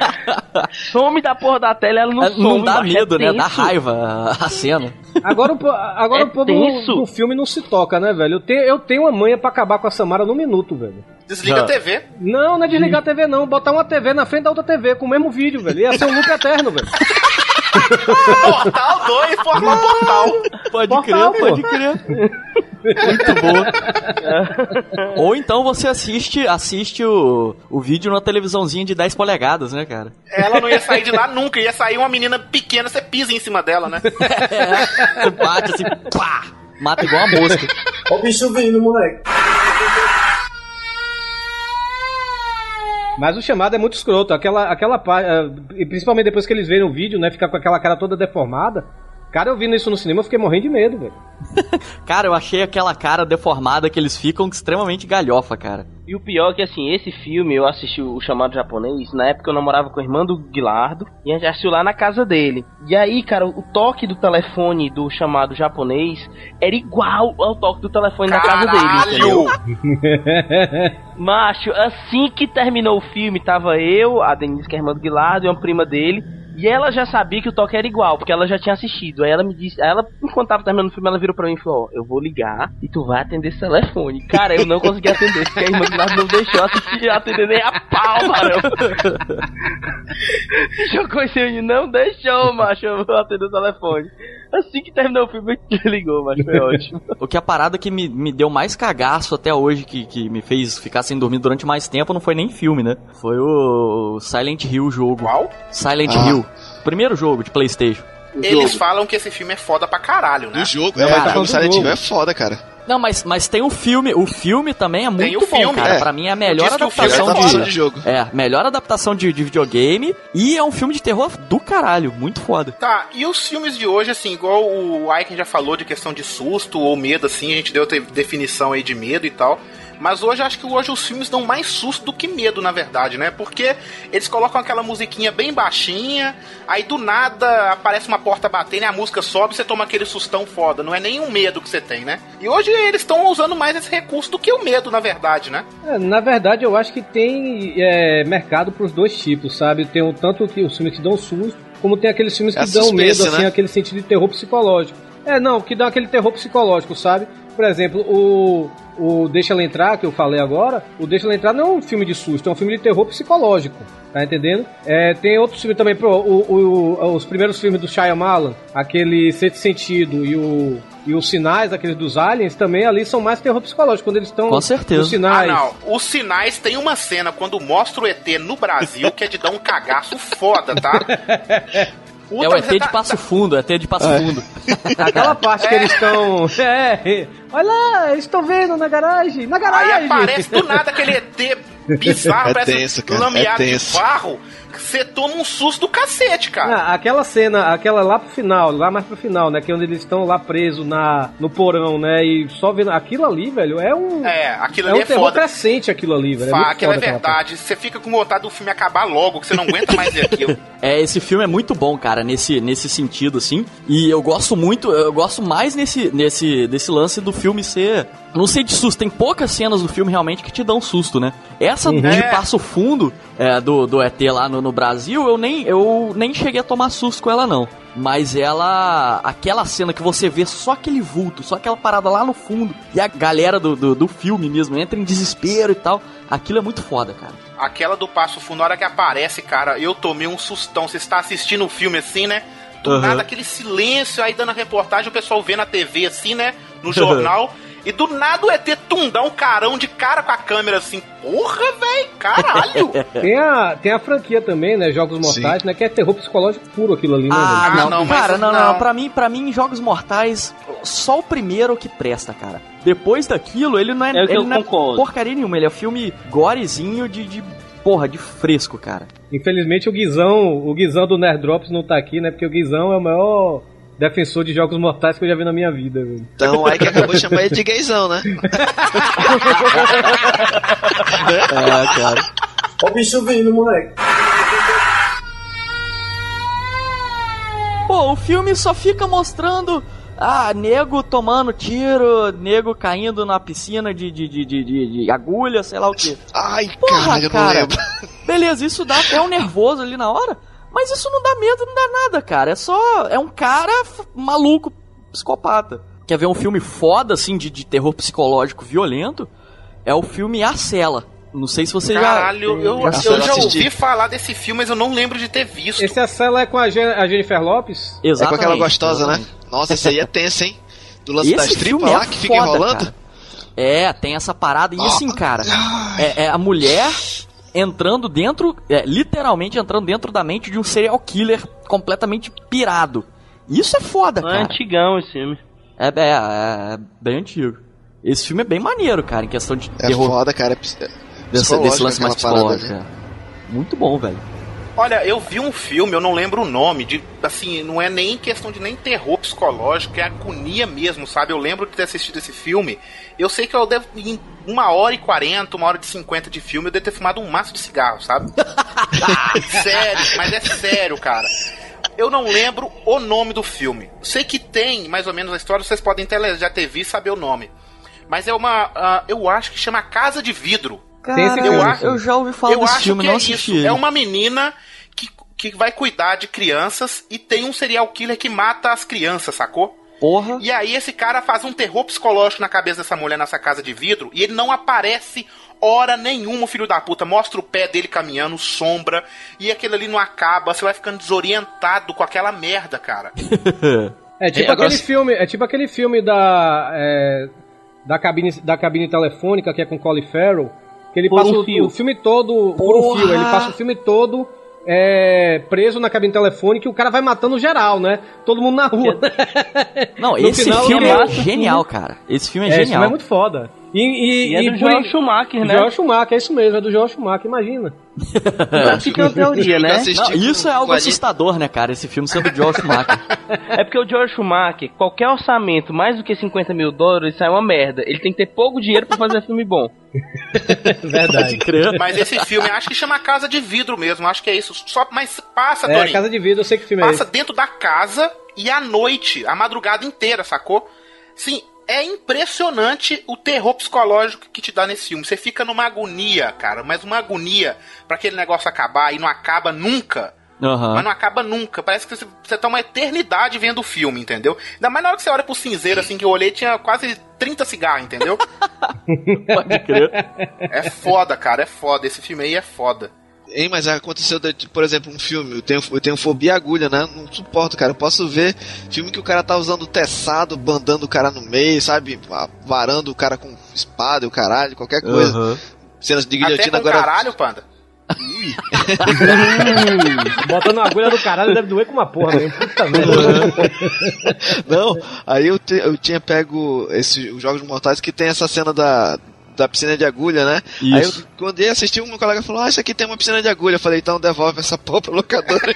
Some da porra da tela, ela não É, some. Não dá é medo, né? Dá raiva a cena. Agora, o, agora É o povo do filme não se toca, né, velho? Eu tenho, eu tenho uma manha pra acabar com a Samara no minuto, velho. Desliga Já. a TV. Não, não é desligar a TV, não. Botar uma TV na frente da outra TV com o mesmo vídeo, velho. Ia ser um loop *laughs* eterno, velho. Portal 2, portal portal. Pode Portal, crer, pô. pode crer. Muito boa. *laughs* Ou então você assiste, assiste o, o vídeo numa televisãozinha de 10 polegadas, né, cara? Ela não ia sair de lá nunca, ia sair uma menina pequena, você pisa em cima dela, né? É, *laughs* você bate assim, pá! Mata igual uma mosca. Ó o bicho vindo, moleque. Mas o chamado é muito escroto. Aquela, aquela parte. E principalmente depois que eles veem o vídeo, né? Ficar com aquela cara toda deformada. Cara, eu vendo isso no cinema, eu fiquei morrendo de medo, velho. *laughs* Cara, eu achei aquela cara deformada que eles ficam extremamente galhofa, cara. E o pior é que, assim, esse filme eu assisti o chamado japonês. Na época eu namorava com a irmã do Guilardo. E a gente assistiu lá na casa dele. E aí, cara, o toque do telefone do chamado japonês era igual ao toque do telefone da casa dele, entendeu? *laughs* Macho, assim que terminou o filme, tava eu, a Denise, que é a irmã do Guilardo, e uma prima dele. E ela já sabia que o toque era igual, porque ela já tinha assistido. Aí ela me disse, ela, enquanto tava terminando o filme, ela virou pra mim e falou: Ó, eu vou ligar e tu vai atender esse telefone. Cara, eu não consegui atender, porque a irmã Guilardo não deixou assistir atender nem a pau, mano. *laughs* Jogou esse não deixou, macho, eu vou atender o telefone. Assim que terminou o filme, ele ligou, mas foi ótimo. *laughs* O que a parada que me, me deu mais cagaço até hoje, que, que me fez ficar sem dormir durante mais tempo, não foi nem filme, né? Foi o Silent Hill o jogo. Qual? Silent Ah. Hill. Primeiro jogo de Playstation. Eles falam que esse filme é foda pra caralho, né? O jogo, É, é, tá o jogo falando do Silent Hill jogo. é foda, cara. Não, mas, mas tem o filme. O filme também é muito bom, filme, cara. é. Pra mim é a melhor Diz que o filme é adaptação adaptação de... de jogo. É, melhor adaptação de, de videogame. E é um filme de terror do caralho. Muito foda. Tá, e os filmes de hoje, assim, igual o Aiken já falou de questão de susto ou medo, assim, a gente deu definição aí de medo e tal. Mas hoje acho que hoje os filmes dão mais susto do que medo, na verdade, né? Porque eles colocam aquela musiquinha bem baixinha, aí do nada aparece uma porta batendo e a música sobe e você toma aquele sustão foda. Não é nem um medo que você tem, né? E hoje eles estão usando mais esse recurso do que o medo, na verdade, né? É, na verdade, eu acho que tem é, mercado pros dois tipos, sabe? Tem o tanto que os filmes que dão susto, como tem aqueles filmes que É dão suspense, medo, assim, né? aquele sentido de terror psicológico. É, não, que dá aquele terror psicológico, sabe? Por exemplo, o, o Deixa Ela Entrar, que eu falei agora, o Deixa Ela Entrar não é um filme de susto, é um filme de terror psicológico, tá entendendo? É, tem outros filmes também, pro, o, o- os primeiros filmes do Shyamalan, aquele Sexto Sentido e o... E os sinais, aqueles dos aliens, também ali são mais terror psicológico. Quando eles estão Com certeza. nos sinais. Ah, não. Os sinais tem uma cena quando mostra o ET no Brasil que é de dar um cagaço foda, tá? *laughs* É o Puta, ET você de tá- Passo Fundo, ET de Passo Fundo. *laughs* Aquela parte que eles estão. *laughs* É, olha lá, estão vendo na garagem, na garagem. Aí aparece do nada aquele ET bizarro, É parece tenso, cara, lameado é de barro, você toma um susto do cacete, cara. Ah, aquela cena, aquela lá pro final, lá mais pro final, né? Que é onde eles estão lá presos na, no porão, né? E só vendo. Aquilo ali, velho, é um. É, aquilo é ali um é terror foda. crescente aquilo ali, velho. É Fá, muito aquilo é verdade. Você fica com vontade do filme acabar logo, que você não aguenta mais ver aquilo. *laughs* É, esse filme é muito bom, cara, nesse, nesse sentido, assim. E eu gosto muito, eu gosto mais nesse, nesse desse lance do filme ser. Não sei de susto, tem poucas cenas do filme realmente que te dão susto, né? Essa Uhum. de É. Passo Fundo, é, do, do ET lá no, no Brasil, eu nem, eu nem cheguei a tomar susto com ela, não. Mas ela. Aquela cena que você vê só aquele vulto, só aquela parada lá no fundo, e a galera do, do, do filme mesmo entra em desespero e tal. Aquilo é muito foda, cara. Aquela do Passo Fundo, na hora que aparece, cara, eu tomei um sustão. Você está assistindo o filme assim, né? Do Uhum. nada, aquele silêncio aí dando a reportagem, o pessoal vê na TV assim, né? No jornal. E do nada o ET tundar um carão de cara com a câmera assim. Porra, velho! Caralho! *laughs* Tem a, tem a franquia também, né? Jogos Mortais, né? Que é terror psicológico puro aquilo ali, né? Ah? Ah, não, não, mas cara, não, não, não. Pra mim, pra mim, Jogos Mortais, só o primeiro que presta, cara. Depois daquilo, ele não é, É ele não é porcaria nenhuma. Ele é filme gorezinho de, de porra, de fresco, cara. Infelizmente o Guizão, o Guizão do Nerd Drops não tá aqui, né? Porque o Guizão é o maior defensor de jogos mortais que eu já vi na minha vida, velho. Então aí que acabou de chamar ele de gaysão, né? É, cara. Ó o bicho vindo, moleque. Pô, o filme só fica mostrando. Ah, nego tomando tiro, nego caindo na piscina de, de, de, de, de- agulha, sei lá o que. Ai, Porra, cara, eu não lembro. Beleza, isso dá até um nervoso ali na hora, mas isso não dá medo, não dá nada, cara. É só. É um cara maluco, psicopata. Quer ver um filme foda, assim, de, de terror psicológico violento? É o filme A Cela. Não sei se você Caralho, eu, eu, Já- já já ouvi falar desse filme, mas eu não lembro de ter visto. Esse a cela é com a, a Jennifer Lopes? já. É com aquela gostosa, né? Nossa, esse aí é tenso, hein? Do lance das Esse tripas filme lá é que fica foda, enrolando? cara. É, tem essa parada. E assim, cara, é, é a mulher entrando dentro, é, literalmente entrando dentro da mente de um serial killer completamente pirado. Isso é foda, É cara. antigão esse filme. É, é, é bem antigo. Esse filme é bem maneiro, cara, em questão de É terror. foda, cara. É ps- é desse, psicológico desse lance mais aquela parada psicológico. é. Muito bom, velho. Olha, eu vi um filme, eu não lembro o nome, de assim, não é nem questão de nem terror psicológico, é agonia mesmo, sabe? Eu lembro de ter assistido esse filme. Eu sei que eu devo, em uma hora e quarenta, uma hora de cinquenta de filme, eu devo ter fumado um maço de cigarro, sabe? *laughs* sério, mas é sério, cara. Eu não lembro o nome do filme. Sei que tem mais ou menos a história, vocês podem tele- já ter visto e saber o nome. Mas é uma. ah, eu acho que chama Casa de Vidro. Tem esse Cara, filme. eu, acho- eu já ouvi falar eu desse acho filme, que não é assisti isso. É uma menina que, que vai cuidar de crianças e tem um serial killer que mata as crianças, sacou? Porra. E aí esse cara faz um terror psicológico na cabeça dessa mulher nessa casa de vidro e ele não aparece hora nenhuma, o filho da puta. Mostra o pé dele caminhando, sombra, e aquilo ali não acaba, você vai ficando desorientado com aquela merda, cara. *laughs* É tipo É, aquele filme, é tipo aquele filme da é, da cabine da cabine telefônica que é com Colin Farrell, que ele Por passa um o, fio. o filme todo por um Porra! fio, ele passa o filme todo é, preso na cabine telefônica e o cara vai matando geral, né? Todo mundo na rua. Não, esse final, filme é genial, cara. Esse filme é, É, esse genial. filme é muito foda. E, e, E é do Joel Schumacher, né? Joel Schumacher, é isso mesmo, é do Joel Schumacher, imagina. Mas fica uma teoria, né? Não, isso é algo a- assustador, né, cara? Esse filme sendo George Schumacher. *laughs* É porque o George Schumacher, qualquer orçamento mais do que 50 mil dólares, sai uma merda. Ele tem que ter pouco dinheiro pra fazer filme bom. *laughs* Verdade. Mas esse filme acho que chama Casa de Vidro mesmo, acho que é isso. Só, mas passa, É. Casa de Vida, eu sei que filme é passa dentro da casa e à noite, a madrugada inteira, sacou? Sim, é impressionante o terror psicológico que te dá nesse filme. Você fica numa agonia, cara, mas uma agonia pra aquele negócio acabar e não acaba nunca. Aham. Mas não acaba nunca. Parece que você, você tá uma eternidade vendo o filme, entendeu? Ainda mais na hora que você olha pro cinzeiro, assim, que eu olhei, tinha quase 30 cigarros, entendeu? *laughs* Pode crer. é foda, cara, é foda. Esse filme aí é foda. Hein, mas aconteceu, de- por exemplo, um filme, eu tenho, eu tenho fobia agulha, né? Não suporto, cara. Eu posso ver filme que o cara tá usando teçado, bandando o cara no meio, sabe? Varando o cara com espada e o caralho, qualquer coisa. Aham. Cenas de Até guilhotina com agora. caralho, panda. *laughs* Botando uma agulha do caralho deve doer com uma porra mesmo. Puta merda. Não, aí eu, te- eu tinha pego os jogos mortais que tem essa cena da, da piscina de agulha, né? Aí eu, Isso. quando ia assistir, um meu colega falou: Ah, isso aqui tem uma piscina de agulha. Eu falei: Então devolve essa porra pro locador. *laughs* *laughs*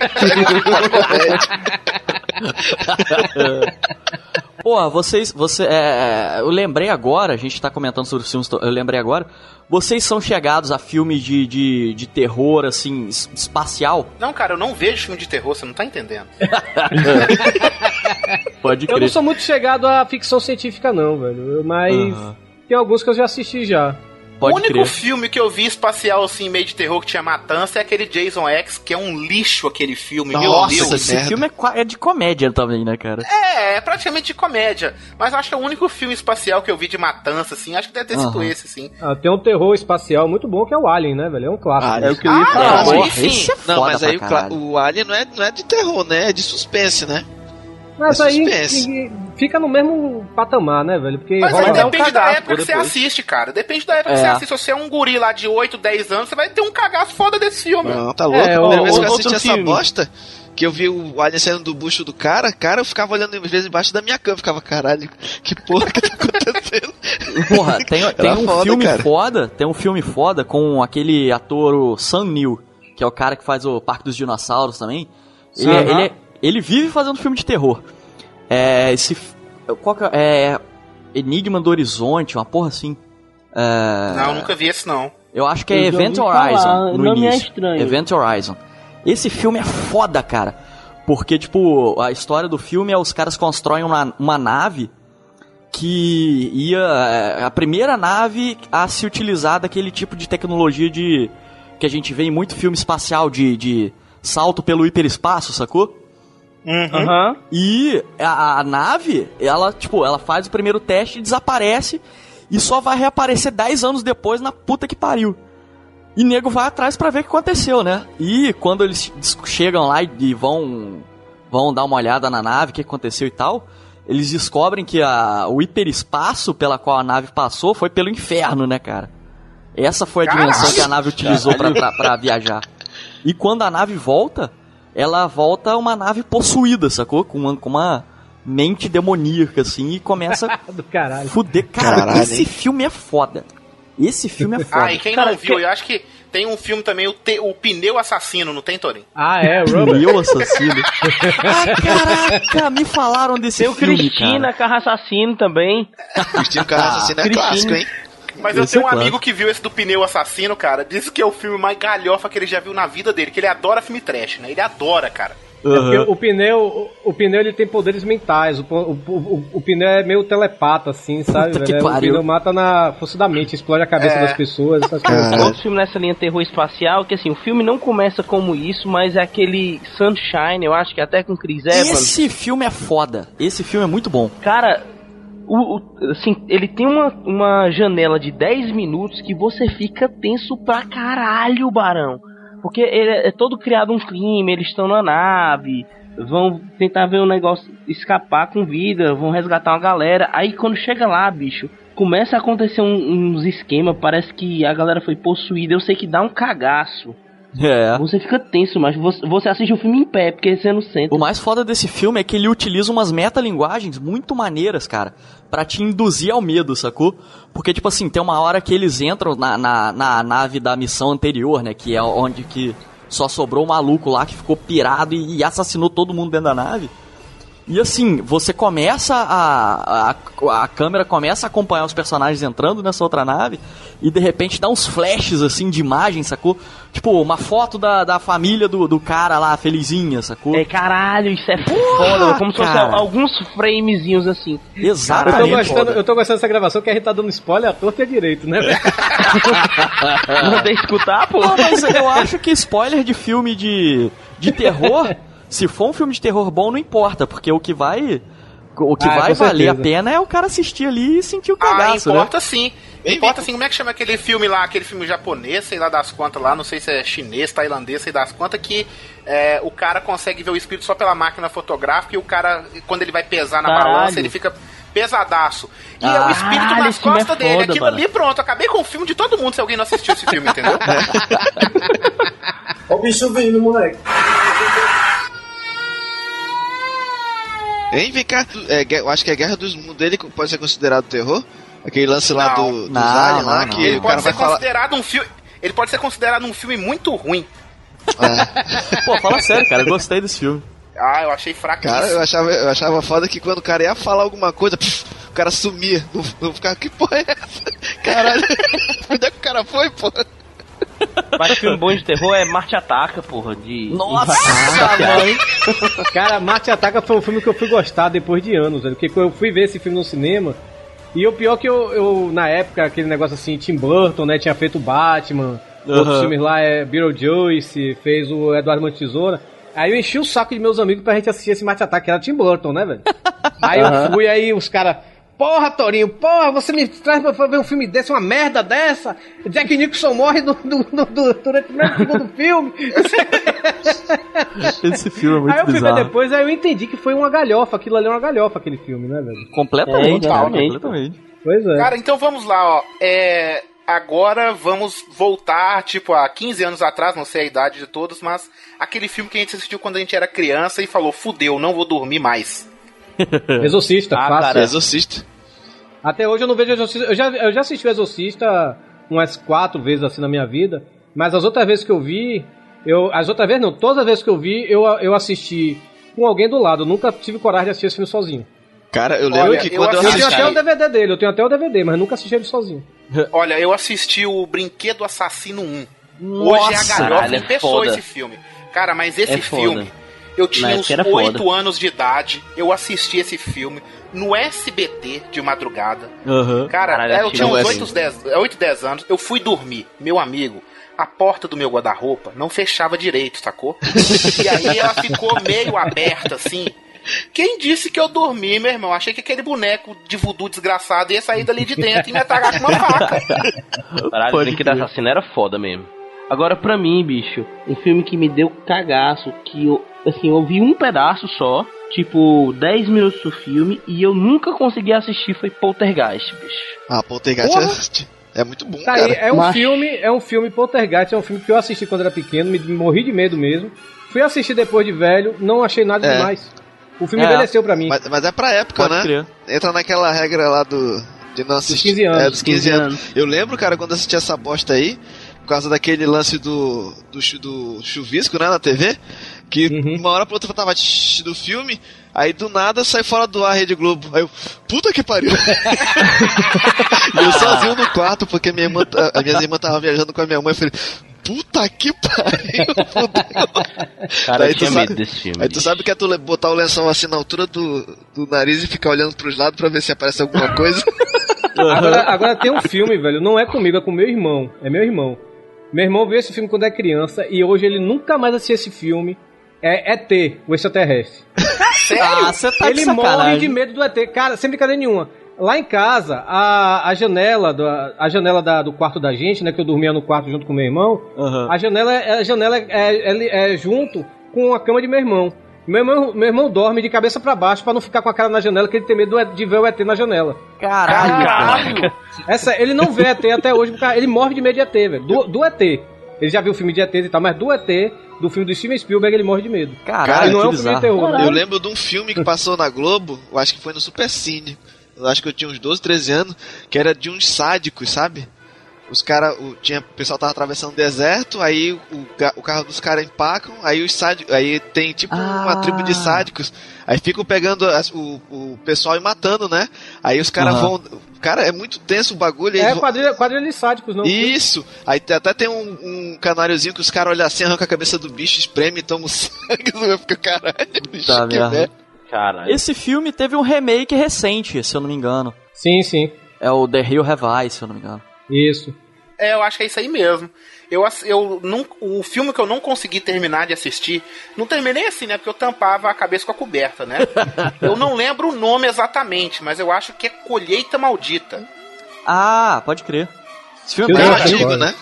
Pô, vocês, você, é, eu lembrei agora, a gente tá comentando sobre os filmes, eu lembrei agora, vocês são chegados a filmes de, de, de terror, assim, es- espacial? Não, cara, eu não vejo filme de terror, você não tá entendendo. *laughs* Pode Eu crer. não sou muito chegado à ficção científica, não, velho. Mas Aham. Tem alguns que eu já assisti já. o Pode único crer. filme que eu vi espacial, assim, meio de terror que tinha matança é aquele Jason X, que é um lixo aquele filme, meu Nossa, Deus. Esse merda. filme é, é de comédia também, né, cara? É, é praticamente de comédia. Mas eu acho que é o único filme espacial que eu vi de matança, assim. Acho que deve ter sido Aham. esse, sim. Ah, tem um terror espacial muito bom que é o Alien, né, velho? É um clássico. Alien. É o que eu ia Ah, falar. não, Porra, aí sim. esse é Não, mas aí o, o Alien não é, não é de terror, né? É de suspense, né? Mas é aí que- fica no mesmo patamar, né, velho? Porque Mas aí até um depende da época que você assiste, cara. Depende da época que É. você assiste. Se você é um guri lá de 8, 10 anos, você vai ter um cagaço foda desse filme. Não, tá louco. É, a o- primeira vez que eu outro assisti essa filme. bosta, que eu vi o Alien saindo do bucho do cara, cara, eu ficava olhando às vezes embaixo da minha cama, ficava, caralho, que porra que tá acontecendo? *laughs* Porra, tem, tem um foda, filme cara. foda, tem um filme foda com aquele ator o Sam Neill, que é o cara que faz o Parque dos Dinossauros também. Ele, é- ele, é- ele vive fazendo filme de terror. É, esse... Qual que é? é... Enigma do Horizonte, uma porra assim. É, Não, nunca vi esse, não. Eu acho que é Eu Event falar, Horizon o no nome é início. estranho. Event Horizon. Esse filme é foda, cara. Porque, tipo, a história do filme é os caras constroem uma, uma nave que ia. é, a primeira nave a se utilizar daquele tipo de tecnologia de. que a gente vê em muito filme espacial de, de salto pelo hiperespaço, sacou? Aham. E a, a nave, ela, tipo, ela faz o primeiro teste e desaparece e só vai reaparecer 10 anos depois na puta que pariu. E nego vai atrás pra ver o que aconteceu, né? E quando eles chegam lá e, e vão vão dar uma olhada na nave, o que aconteceu e tal, eles descobrem que a, o hiperespaço pela qual a nave passou foi pelo inferno, né, cara? Essa foi a dimensão Caralho. que a nave utilizou pra viajar. E quando a nave volta, ela volta uma nave possuída, sacou? Com uma, com uma mente demoníaca, assim, e começa *laughs* Do caralho. a fuder. Cara, Caralho, esse hein? filme é foda. Esse filme é *laughs* foda. Ah, e quem Cara, não viu, que- eu acho que tem um filme também, o, Te- o Pneu Assassino, não tem, Torin? Ah, é, Robert. Meu assassino. ah, caraca, me falaram desse Tem o filme, Cristina, cara. Carro Assassino também. Cristina Carrasco Assassino é Cristina. clássico, hein? Mas eu Esse tenho é um amigo que viu esse do Pneu Assassino, cara. Disse que é o filme mais galhofa que ele já viu na vida dele, que ele adora filme trash, né? Ele adora, cara. É porque Aham. o pneu, o, o pneu ele tem poderes mentais. O, o, o, o pneu é meio telepata, assim, sabe? Velho? O pneu mata na força da mente, explode a cabeça É. das pessoas, essas coisas. Cara. Outro filme nessa linha terror espacial, que assim, o filme não começa como isso, mas é aquele Sunshine, eu acho que até com Chris Evans. Esse filme é foda. Esse filme é muito bom. Cara, o, o- assim, ele tem uma, uma janela de 10 minutos que você fica tenso pra caralho, Barão. Porque ele é, é todo criado um crime, eles estão na nave, vão tentar ver o negócio escapar com vida, vão resgatar uma galera. Aí quando chega lá, bicho, começa a acontecer um- uns esquemas, parece que a galera foi possuída. Eu sei que dá um cagaço. É. Você fica tenso, mas você, você assiste o filme em pé, porque você não sente. O mais foda desse filme é que ele utiliza umas metalinguagens muito maneiras, cara, pra te induzir ao medo, sacou? Porque, tipo assim, tem uma hora que eles entram na, na, na nave da missão anterior, né? Que é onde que só sobrou o maluco lá que ficou pirado e, e assassinou todo mundo dentro da nave. E assim, você começa a, a. A câmera começa a acompanhar os personagens entrando nessa outra nave e de repente dá uns flashes assim de imagem, sacou? Tipo, uma foto da, da família do, do cara lá, felizinha, sacou? É caralho, isso é Porra, foda, como se fosse cara. alguns framezinhos assim. Eu tô, Exatamente. gostando, eu tô gostando dessa gravação que a gente tá dando spoiler à torta e à direito, né, velho? *laughs* Mandei escutar, pô. Não, mas eu acho que spoiler de filme de, de terror, se for um filme de terror bom, não importa, porque o que vai. O que Ah, vai valer a pena é o cara assistir ali e sentir o Ah, cagaço, né? importa sim. Bem importa sim. Como é que chama aquele filme lá, aquele filme japonês, sei lá das quantas lá, não sei se é chinês, tailandês, sei das quantas, que é, o cara consegue ver o espírito só pela máquina fotográfica e o cara, quando ele vai pesar na Caralho. balança, ele fica pesadaço. E é Ah, o espírito caralho, nas filme é costas dele. foda, Aquilo mano. ali, pronto. Acabei com o filme de todo mundo se alguém não assistiu esse filme, entendeu? *laughs* Ó o bicho vindo, moleque. *laughs* Hein, vem cá. É, eu acho que a Guerra dos Mundos dele pode ser considerado terror? Aquele lance lá Não. do, dos Não, aliens lá, não, que não. Ele o cara pode vai ser falar... considerado um filme. Ele pode ser considerado um filme muito ruim. Pô, fala sério, cara, eu gostei desse filme. Ah, eu achei fraquíssimo. Cara, eu achava, eu achava foda que quando o cara ia falar alguma coisa, pff, o cara sumia. Não, não ficava, que porra é essa? Caralho, *laughs* onde é que o cara foi, pô? *laughs* Mas filme bom de terror é Marte Ataca, porra, de... Nossa, mãe. Cara, Marte Ataca foi um filme que eu fui gostar depois de anos, velho. Porque eu fui ver esse filme no cinema. E o pior que eu, eu, na época, aquele negócio assim, Tim Burton, né? Tinha feito o Batman, outros Aham. filmes lá, é Beetlejuice, fez o Eduardo Mão de Tesoura. Aí eu enchi o saco de meus amigos pra gente assistir esse Marte Ataca, que era Tim Burton, né, velho? *laughs* Aí eu fui, aí os caras. Porra, Torinho, porra, você me traz pra ver um filme desse, uma merda dessa? Jack Nicholson morre do, do, do, do- durante o primeiro segundo filme. *laughs* Esse filme é muito aí eu bizarro. depois, aí eu entendi que foi uma galhofa, aquilo ali é uma galhofa, aquele filme, né, velho? Completamente, É, cara, completamente. Pois é. Cara, então vamos lá, ó. É, agora vamos voltar, tipo, há 15 anos atrás, não sei a idade de todos, mas aquele filme que a gente assistiu quando a gente era criança e falou, fudeu, não vou dormir mais. *laughs* Exorcista, Ah, fácil. cara. Exorcista. Até hoje eu não vejo Exorcista. Eu já, eu já assisti o Exorcista umas quatro vezes assim na minha vida, mas as outras vezes que eu vi, eu, as outras vezes não, todas as vezes que eu vi, eu, eu assisti com alguém do lado. Eu nunca tive coragem de assistir esse filme sozinho. Cara, eu lembro Olha, que eu quando eu, Eu tenho assisti- até o DVD dele, eu tenho até o DVD, mas nunca assisti ele sozinho. *laughs* Olha, eu assisti o Brinquedo Assassino 1. Hoje é a Nossa, galhofa em é pessoa foda. esse filme. Cara, mas esse É foda. Eu tinha uns época era 8 foda. anos de idade, eu assisti esse filme no SBT de madrugada. Aham. Cara, Caralho, é, eu assisti tinha uns S. 8, 10, 8, 10 anos, eu fui dormir, meu amigo. A porta do meu guarda-roupa não fechava direito, sacou? *laughs* e aí ela ficou meio aberta, assim. Quem disse que eu dormi, meu irmão? Achei que aquele boneco de voodoo desgraçado ia sair dali de dentro e me atacar com uma faca. *laughs* Caralho, o Brinquedo crer. Assassino era foda mesmo. Agora, pra mim, bicho, um filme que me deu cagaço, que eu, assim, eu vi um pedaço só, tipo 10 minutos do filme e eu nunca consegui assistir foi Poltergeist, bicho. Ah, Poltergeist é, é muito bom, Tá cara. aí, é um Mas- filme, é um filme Poltergeist, é um filme que eu assisti quando era pequeno, me morri de medo mesmo. Fui assistir depois de velho, não achei nada É. demais. O filme É. envelheceu pra mim. Mas, mas é pra época, Pode né? crer. Entra naquela regra lá do. De não assistir. 15 anos. É, dos 15 anos. Eu lembro, cara, quando assisti essa bosta aí, por causa daquele lance do, do, chu- do chuvisco, né, na TV, que Uhum. uma hora pra outra eu tava do filme, aí do nada sai fora do ar a Rede Globo. Aí eu, puta que pariu! *laughs* e eu sozinho no quarto, porque minha irmã, a minhas irmãs estavam viajando com a minha mãe, eu falei, puta que pariu! *laughs* fudeu." Cara, eu tu tinha sabe- medo desse filme. Aí tu sabe que é tu botar o lençol assim na altura do, do nariz e ficar olhando pros lados pra ver se aparece alguma coisa. *laughs* Agora, agora tem um filme, velho, não é comigo, é com meu irmão. É meu irmão. Meu irmão viu esse filme quando é criança e hoje ele nunca mais assistiu esse filme. É ET, o extraterrestre. *laughs* Ah, você tá de ele morre sacanagem. de medo do ET. Cara, sem brincadeira nenhuma. Lá em casa, a, a janela, do, a janela da- do quarto da gente, né? Que eu dormia no quarto junto com meu irmão. Aham. A janela, é- a janela é, é- é junto com a cama de meu irmão. Meu irmão, meu irmão dorme de cabeça pra baixo pra não ficar com a cara na janela, que ele tem medo do de ver o ET na janela. Caralho, cara. Caralho! Essa, ele não vê ET até hoje, porque ele morre de medo de ET, velho. Do, do ET. Ele já viu o filme de ET e tal, mas do ET, do filme do Steven Spielberg, ele morre de medo. Caralho, não é um filme de terror, né? Eu lembro de um filme que passou na Globo, eu acho que foi no Super Cine. Eu acho que eu tinha uns 12, 13 anos, que era de uns sádicos, sabe? Os caras, o, tinha, o pessoal tava atravessando o deserto, aí o, o carro dos caras empacam, aí os sádicos, aí tem tipo uma Ah. tribo de sádicos, aí ficam pegando as- o, o pessoal e matando, né? Aí os caras Aham. vão. Cara, é muito tenso o bagulho. É quadrilha, quadrilha de sádicos, não. Isso! Aí até tem um, um canáriozinho que os caras olham assim, arrancam a cabeça do bicho, espreme e toma o *laughs* sangue. Fica, caralho, bicho, Tá que merda. Caralho. Esse filme teve um remake recente, se eu não me engano. Sim, sim. É o The Hill Eyes, se eu não me engano. Isso. É, eu acho que é isso aí mesmo. Eu, eu não, o filme que eu não consegui terminar de assistir, não terminei assim, né? Porque eu tampava a cabeça com a coberta, né? *laughs* eu não lembro o nome exatamente, mas eu acho que é Colheita Maldita. Ah, pode crer. Esse filme Eu é bem antigo, agora. né?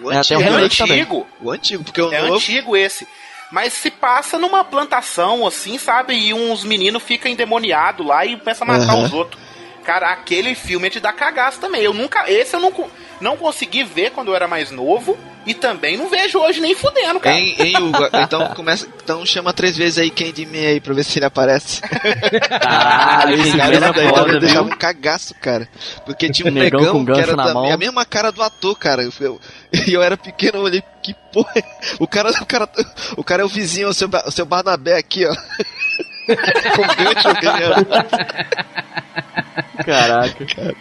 O É, antigo, É um antigo, o antigo, porque o é novo. antigo esse. Mas se passa numa plantação, assim, sabe? E uns meninos ficam endemoniados lá e começam a matar Aham. os outros. Cara, aquele filme é de dar cagaço também. Eu nunca. Esse eu não, não consegui ver quando eu era mais novo. E também não vejo hoje nem fudendo, cara. Hein, hein, Hugo? *laughs* Então começa. Então chama três vezes aí quem de mim aí pra ver se ele aparece. Caralho, esse Cara, é daí foda, deixava um cagaço, cara. Porque tinha um Negão negão, com que gancho era mão. a mesma cara do ator, cara. Eu, eu, *laughs* e eu era pequeno, eu olhei, que porra. é? O cara, o cara, o cara é o vizinho, o seu, o seu Barnabé aqui, ó. Com gancho, ganhando. Caraca.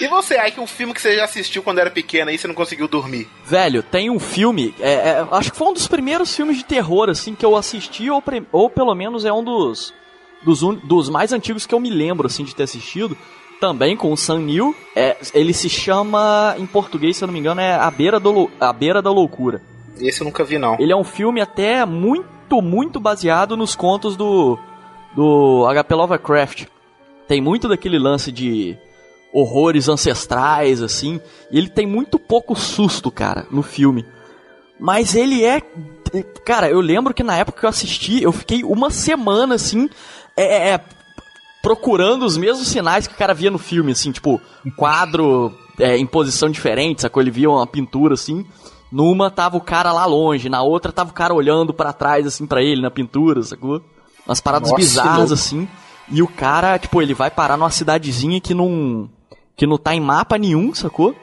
E você, aí que um filme que você já assistiu quando era pequeno aí você não conseguiu dormir? Velho, tem um filme, é, é, acho que foi um dos primeiros filmes de terror, assim, que eu assisti, ou, pre- ou pelo menos é um dos, dos, un- dos mais antigos que eu me lembro, assim, de ter assistido. Também com o Sam Neill. É, ele se chama, em português, se eu não me engano, é A Beira, do, A Beira da Loucura. Esse eu nunca vi, não. Ele é um filme até muito, muito baseado nos contos do, do H.P. Lovecraft. Tem muito daquele lance de horrores ancestrais, assim. E ele tem muito pouco susto, cara, no filme. Mas ele é. Cara, eu lembro que na época que eu assisti, eu fiquei uma semana, assim, é, é, procurando os mesmos sinais que o cara via no filme, assim, tipo, um quadro é, em posição diferente, sacou? Ele via uma pintura, assim. Numa tava o cara lá longe, na outra tava o cara olhando pra trás, assim, pra ele, na pintura, sacou? Umas paradas Nossa, bizarras, assim. E o cara, tipo, ele vai parar numa cidadezinha que não. que não tá em mapa nenhum, sacou?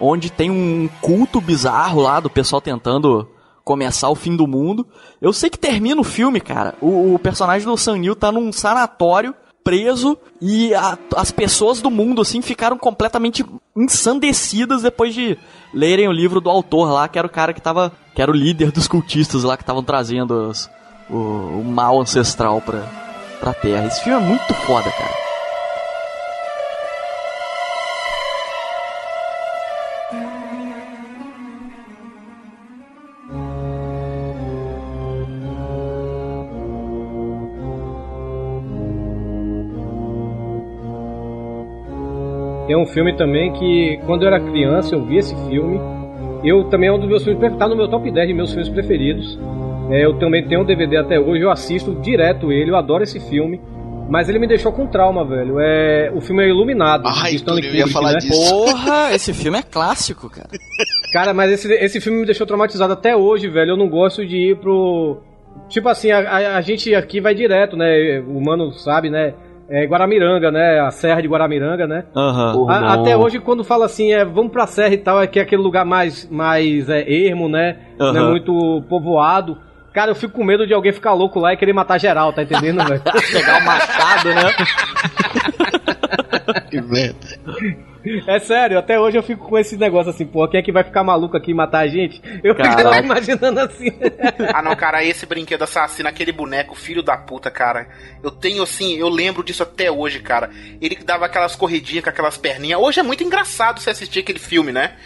Onde tem um culto bizarro lá do pessoal tentando começar o fim do mundo. Eu sei que termina o filme, cara. O, o personagem do Sam Neill tá num sanatório, preso, e a- as pessoas do mundo, assim, ficaram completamente ensandecidas depois de lerem o livro do autor lá, que era o cara que tava. que era o líder dos cultistas lá que estavam trazendo os- o, o mal ancestral pra, pra Terra. Esse filme é muito foda, cara. Tem um filme também que, quando eu era criança, eu vi esse filme. Eu também é um dos meus filmes tá no meu top 10 de meus filmes preferidos. É, eu também tenho um DVD até hoje, eu assisto direto ele, eu adoro esse filme. Mas ele me deixou com trauma, velho. É, o filme é Iluminado. Ai, de Stanley Túlio, eu ia Kubrick, falar né? disso. Porra, esse filme é clássico, cara. Cara, mas esse, esse filme me deixou traumatizado até hoje, velho. Eu não gosto de ir pro. Tipo assim, a, a- a gente aqui vai direto, né? O mano sabe, né? É Guaramiranga, né? A Serra de Guaramiranga, né? Aham. A- até hoje, quando fala assim, é, vamos pra Serra e tal, é que é aquele lugar mais, mais é, ermo, né? Não é muito povoado. Cara, eu fico com medo de alguém ficar louco lá e querer matar geral, tá entendendo, velho? *laughs* Pegar o machado, né? Que merda. É sério, até hoje eu fico com esse negócio assim, pô, quem é que vai ficar maluco aqui e matar a gente? Eu fico Caraca. imaginando assim. Ah não, cara, esse brinquedo assassino, aquele boneco, filho da puta, cara. Eu tenho assim, eu lembro disso até hoje, cara. Ele que dava aquelas corridinhas com aquelas perninhas. Hoje é muito engraçado você assistir aquele filme, né?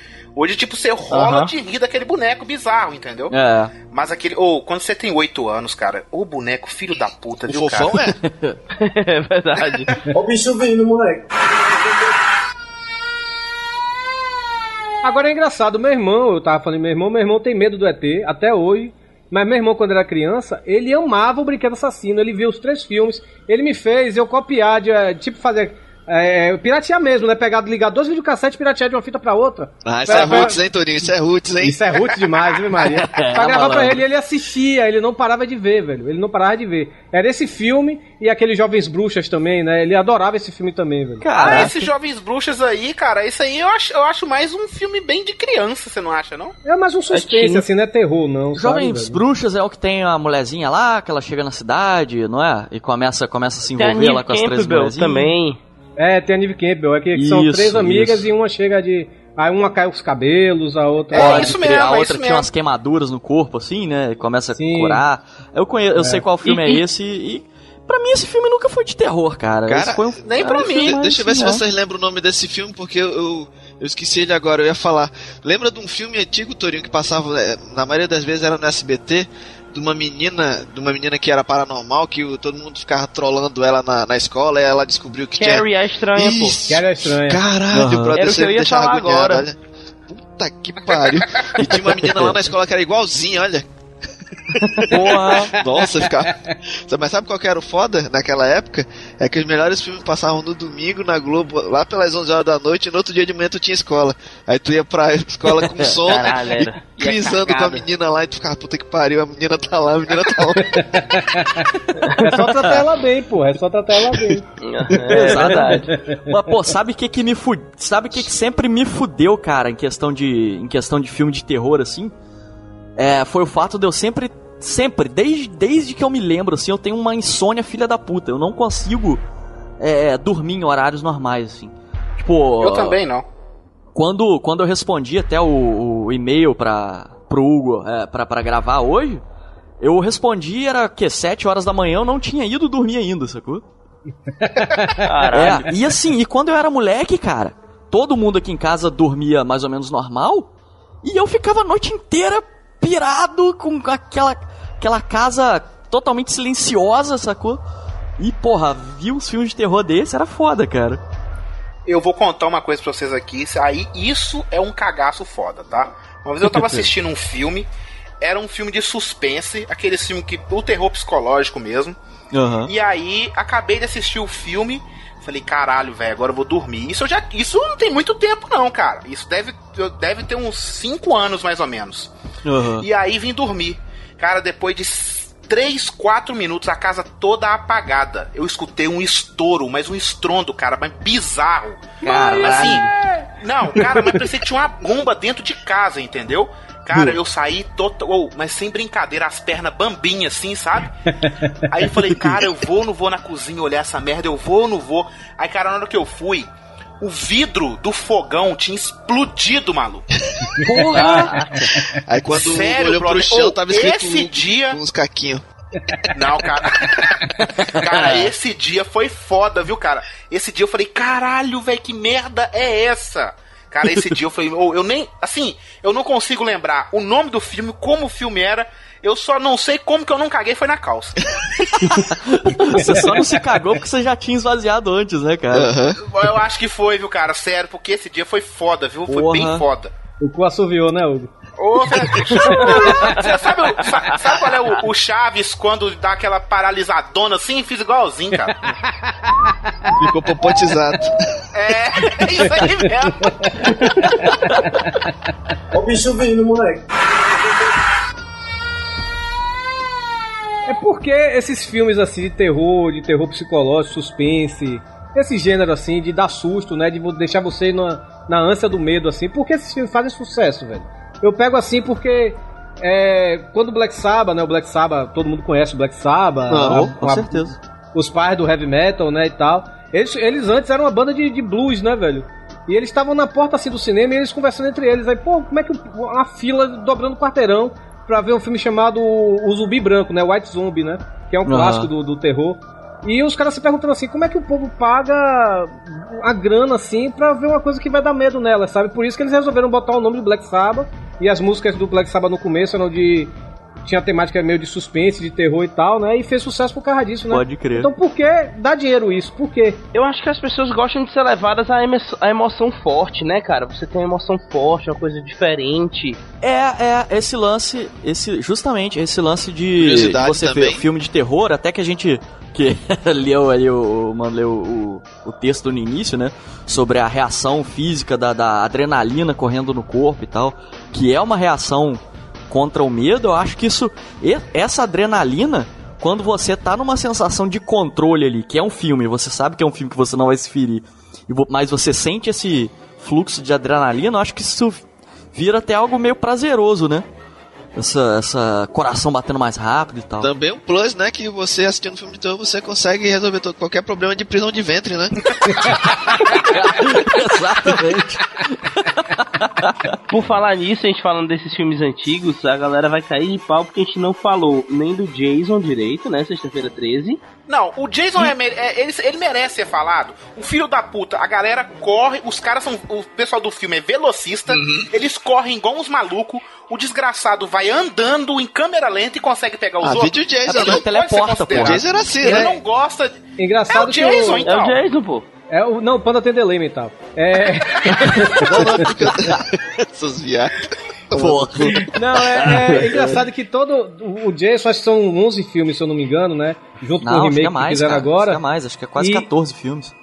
Hoje, tipo, você rola Aham. de rir daquele boneco bizarro, entendeu? É. Mas aquele. Ou, quando você tem 8 anos, cara, o boneco, filho da puta, O viu, fofão cara? é? *laughs* *laughs* É verdade. Ó o bicho vindo, moleque. Agora é engraçado, meu irmão, eu tava falando, meu irmão, meu irmão tem medo do ET, até hoje. Mas meu irmão, quando era criança, ele amava o Brinquedo Assassino, ele viu os três filmes, ele me fez eu copiar, de, eh, tipo fazer. É, piratear mesmo, né? Pegar, ligar dois videocassetes e piratear de uma fita pra outra. Ah, isso é, Pra- roots, hein, Torinho? Isso é roots, hein? Isso é roots demais, viu, Maria? *laughs* pra gravar malandro. pra ele, ele assistia, ele não parava de ver, velho. Ele não parava de ver. Era esse filme e aqueles Jovens Bruxas também, né? Ele adorava esse filme também, velho. Ah, Caraca. esses jovens bruxas aí, cara, isso aí eu acho, eu acho mais um filme bem de criança, você não acha, não? É mais um suspense, teen. assim, não é terror, não. sabe, Jovens velho? Bruxas é o que tem a mulherzinha lá, que ela chega na cidade, não é? E começa, começa a se envolver lá com as três mulherzinhas. também. É, tem a Neve Campbell, é que, que são Isso, três amigas isso. e uma chega de. Aí uma cai os cabelos, a outra. É, Pode isso mesmo, a é outra isso tinha mesmo. umas queimaduras no corpo, assim, né? E começa Sim. a curar. Eu, conheço, eu sei qual filme E- é e- esse e. Pra mim, esse filme nunca foi de terror, cara. Cara, um, nem pra é mim. filme Deixa eu ver se assim, ó. vocês lembram o nome desse filme, porque eu, eu, eu esqueci ele agora, eu ia falar. Lembra de um filme antigo, Torinho, que passava, é, na maioria das vezes era no SBT, de uma menina, de uma menina que era paranormal, que o- todo mundo ficava trolando ela na, na escola, e ela descobriu que Carrie a estranha, tinha... pô. Isso, Que era estranha. Caralho, Aham. brother, Era o isso que eu ia deixava falar agoniado, agora. olha. Puta que pariu. E tinha uma menina lá na escola que era igualzinha, olha. Porra. Nossa, ficava. Mas sabe qual que era o foda naquela época? É que os melhores filmes passavam no domingo na Globo, lá pelas 11 horas da noite, e no outro dia de manhã tu tinha escola. Aí tu ia pra escola com *laughs* sono Caralho, e era. crisando com a menina lá, e tu ficava, puta que pariu, a menina tá lá, a menina tá lá. *laughs* É só tratar ela bem, pô. É só tratar ela bem. É verdade. Mas, pô, sabe o que que me fud... Sabe o que que sempre me fudeu, cara, em questão de em questão de filme de terror assim? É, foi o fato de eu sempre sempre, desde, desde que eu me lembro assim, eu tenho uma insônia filha da puta. Eu não consigo é, dormir em horários normais assim. Tipo, Eu também não. quando, quando eu respondi até o, o e-mail pra, pro Hugo é, pra, pra gravar hoje, eu respondi, era que 7 horas da manhã, eu não tinha ido dormir ainda, sacou? *laughs* Caralho. É, e assim, e quando eu era moleque, cara, todo mundo aqui em casa dormia mais ou menos normal, e eu ficava a noite inteira pirado com aquela, aquela casa totalmente silenciosa, sacou? E, porra, vi uns filmes de terror desse, era foda, cara. Eu vou contar uma coisa pra vocês aqui. Aí, isso é um cagaço foda, tá? Uma vez eu tava assistindo um filme, era um filme de suspense, aquele filme que. o terror psicológico mesmo. Aham. E aí, acabei de assistir o filme. Falei, caralho, velho, agora eu vou dormir. Isso eu já. Isso não tem muito tempo, não, cara. Isso deve, deve ter uns 5 anos, mais ou menos. Aham. E aí vim dormir. Cara, depois de 3, 4 minutos, a casa toda apagada. Eu escutei um estouro, mas um estrondo, cara, mas bizarro. Caralho. Assim, não, cara, mas parecia que tinha uma bomba dentro de casa, entendeu? Cara, eu saí total. Oh, mas sem brincadeira, as pernas bambinhas assim, sabe? Aí eu falei, cara, eu vou ou não vou na cozinha olhar essa merda? Eu vou ou não vou? Aí, cara, na hora que eu fui, o vidro do fogão tinha explodido, maluco. Porra! *laughs* Aí quando Sério, olhou pro brother? chão, tava escrito esse Hugo, dia- uns caquinhos. Não, cara. *laughs* cara, esse dia foi foda, viu, cara? Esse dia eu falei, caralho, velho, que merda é essa? Cara, esse dia eu falei, eu nem. Assim, eu não consigo lembrar o nome do filme, como o filme era. Eu só não sei como que eu não caguei foi na calça. *laughs* Você só não se cagou porque você já tinha esvaziado antes, né, cara? Aham. Eu acho que foi, viu, cara? Sério, porque esse dia foi foda, viu? Foi Porra. bem foda. O cu assoviou, né, Hugo? Ô, *laughs* Você sabe, o- sa- sabe qual é o, o Chaves quando dá aquela paralisadona assim? Fiz igualzinho, cara. Ficou popotizado. É, é isso aí mesmo. Ó o bicho vindo, moleque. É porque esses filmes assim de terror, de terror psicológico, suspense, esse gênero assim de dar susto, né, de deixar você na, na ânsia do medo assim, por que esses filmes fazem sucesso, velho? Eu pego assim porque é, quando o Black Sabbath, né, o Black Sabbath, todo mundo conhece o Black Sabbath, Não, a- com a- certeza. os pais do heavy metal, né, e tal. Eles, eles antes eram uma banda de, de blues, né, velho? E eles estavam na porta assim do cinema e eles conversando entre eles. Aí, pô, como é que o- uma fila dobrando quarteirão pra ver um filme chamado O Zumbi Branco, né? White Zombie, né? Que é um Aham. clássico do, do terror. E os caras se perguntando assim, como é que o povo paga a grana assim pra ver uma coisa que vai dar medo nela, sabe? Por isso que eles resolveram botar o nome de Black Sabbath e as músicas do Black Sabbath no começo eram de tinha temática meio de suspense, de terror e tal, né? E fez sucesso por causa disso, né? Pode crer. Então por que dá dinheiro isso? Por quê? Eu acho que as pessoas gostam de ser levadas à emo- à emoção forte, né, cara? Você tem uma emoção forte, uma coisa diferente. É, é, esse lance, esse justamente esse lance de você também. ver filme de terror, até que a gente que *laughs* leu ali o, o mano leu o, o texto no início, né, sobre a reação física da, da adrenalina correndo no corpo e tal, que é uma reação contra o medo. Eu acho que isso essa adrenalina quando você tá numa sensação de controle ali, que é um filme, você sabe que é um filme que você não vai se ferir, mas você sente esse fluxo de adrenalina, eu acho que isso vira até algo meio prazeroso, né? Essa, essa coração batendo mais rápido e tal. Também um plus, né? Que você assistindo filme de terror, você consegue resolver todo, qualquer problema de prisão de ventre, né? *laughs* Exatamente. *laughs* Por falar nisso, a gente falando desses filmes antigos, a galera vai cair de pau porque a gente não falou nem do Jason direito, né? Sexta-feira 13. Não, o Jason é, é- ele, ele merece ser falado. O filho da puta, a galera corre, os caras são. O pessoal do filme é velocista, eles correm igual uns malucos. O desgraçado vai andando em câmera lenta e consegue pegar os Ah, outros. vídeo Jason, Ele né? não ser Teleporta, porra. Jason era assim, Ele né? não gosta. É Engraçado o Jason, que o, É então. o Jason, pô. é o não, o Panda tem delay mental. É, Não, *laughs* não. Essas viagens. Porra. não, é, é *laughs* engraçado que todo o- Jason acho que são 11 filmes, se eu não me engano, né? Junto com o Não, remake fica que mais, fizeram cara, agora. fica mais, acho que é quase E- 14 filmes.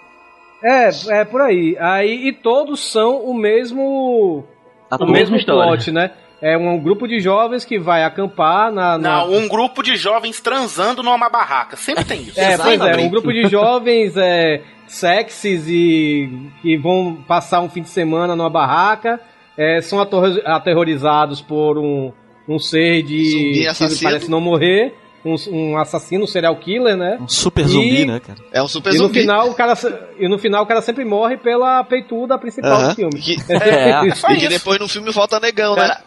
É, é por aí. Aí e todos são o mesmo Ator. O mesmo história. plot, né? É um grupo de jovens que vai acampar na, na- Não, um grupo de jovens transando numa barraca. Sempre tem isso. É, pois é, um grupo de jovens é, sexys e que vão passar um fim de semana numa barraca, é, são ator- aterrorizados por um, um ser de Zumbi que parece não morrer, um, um assassino, um serial killer, né? Um super E- zumbi, né, cara? É um super E no zumbi. final o cara e no final o cara sempre morre pela peituda principal Aham. do filme. Que- *laughs* É. Isso. Só E que isso. depois no filme volta negão, né? *laughs*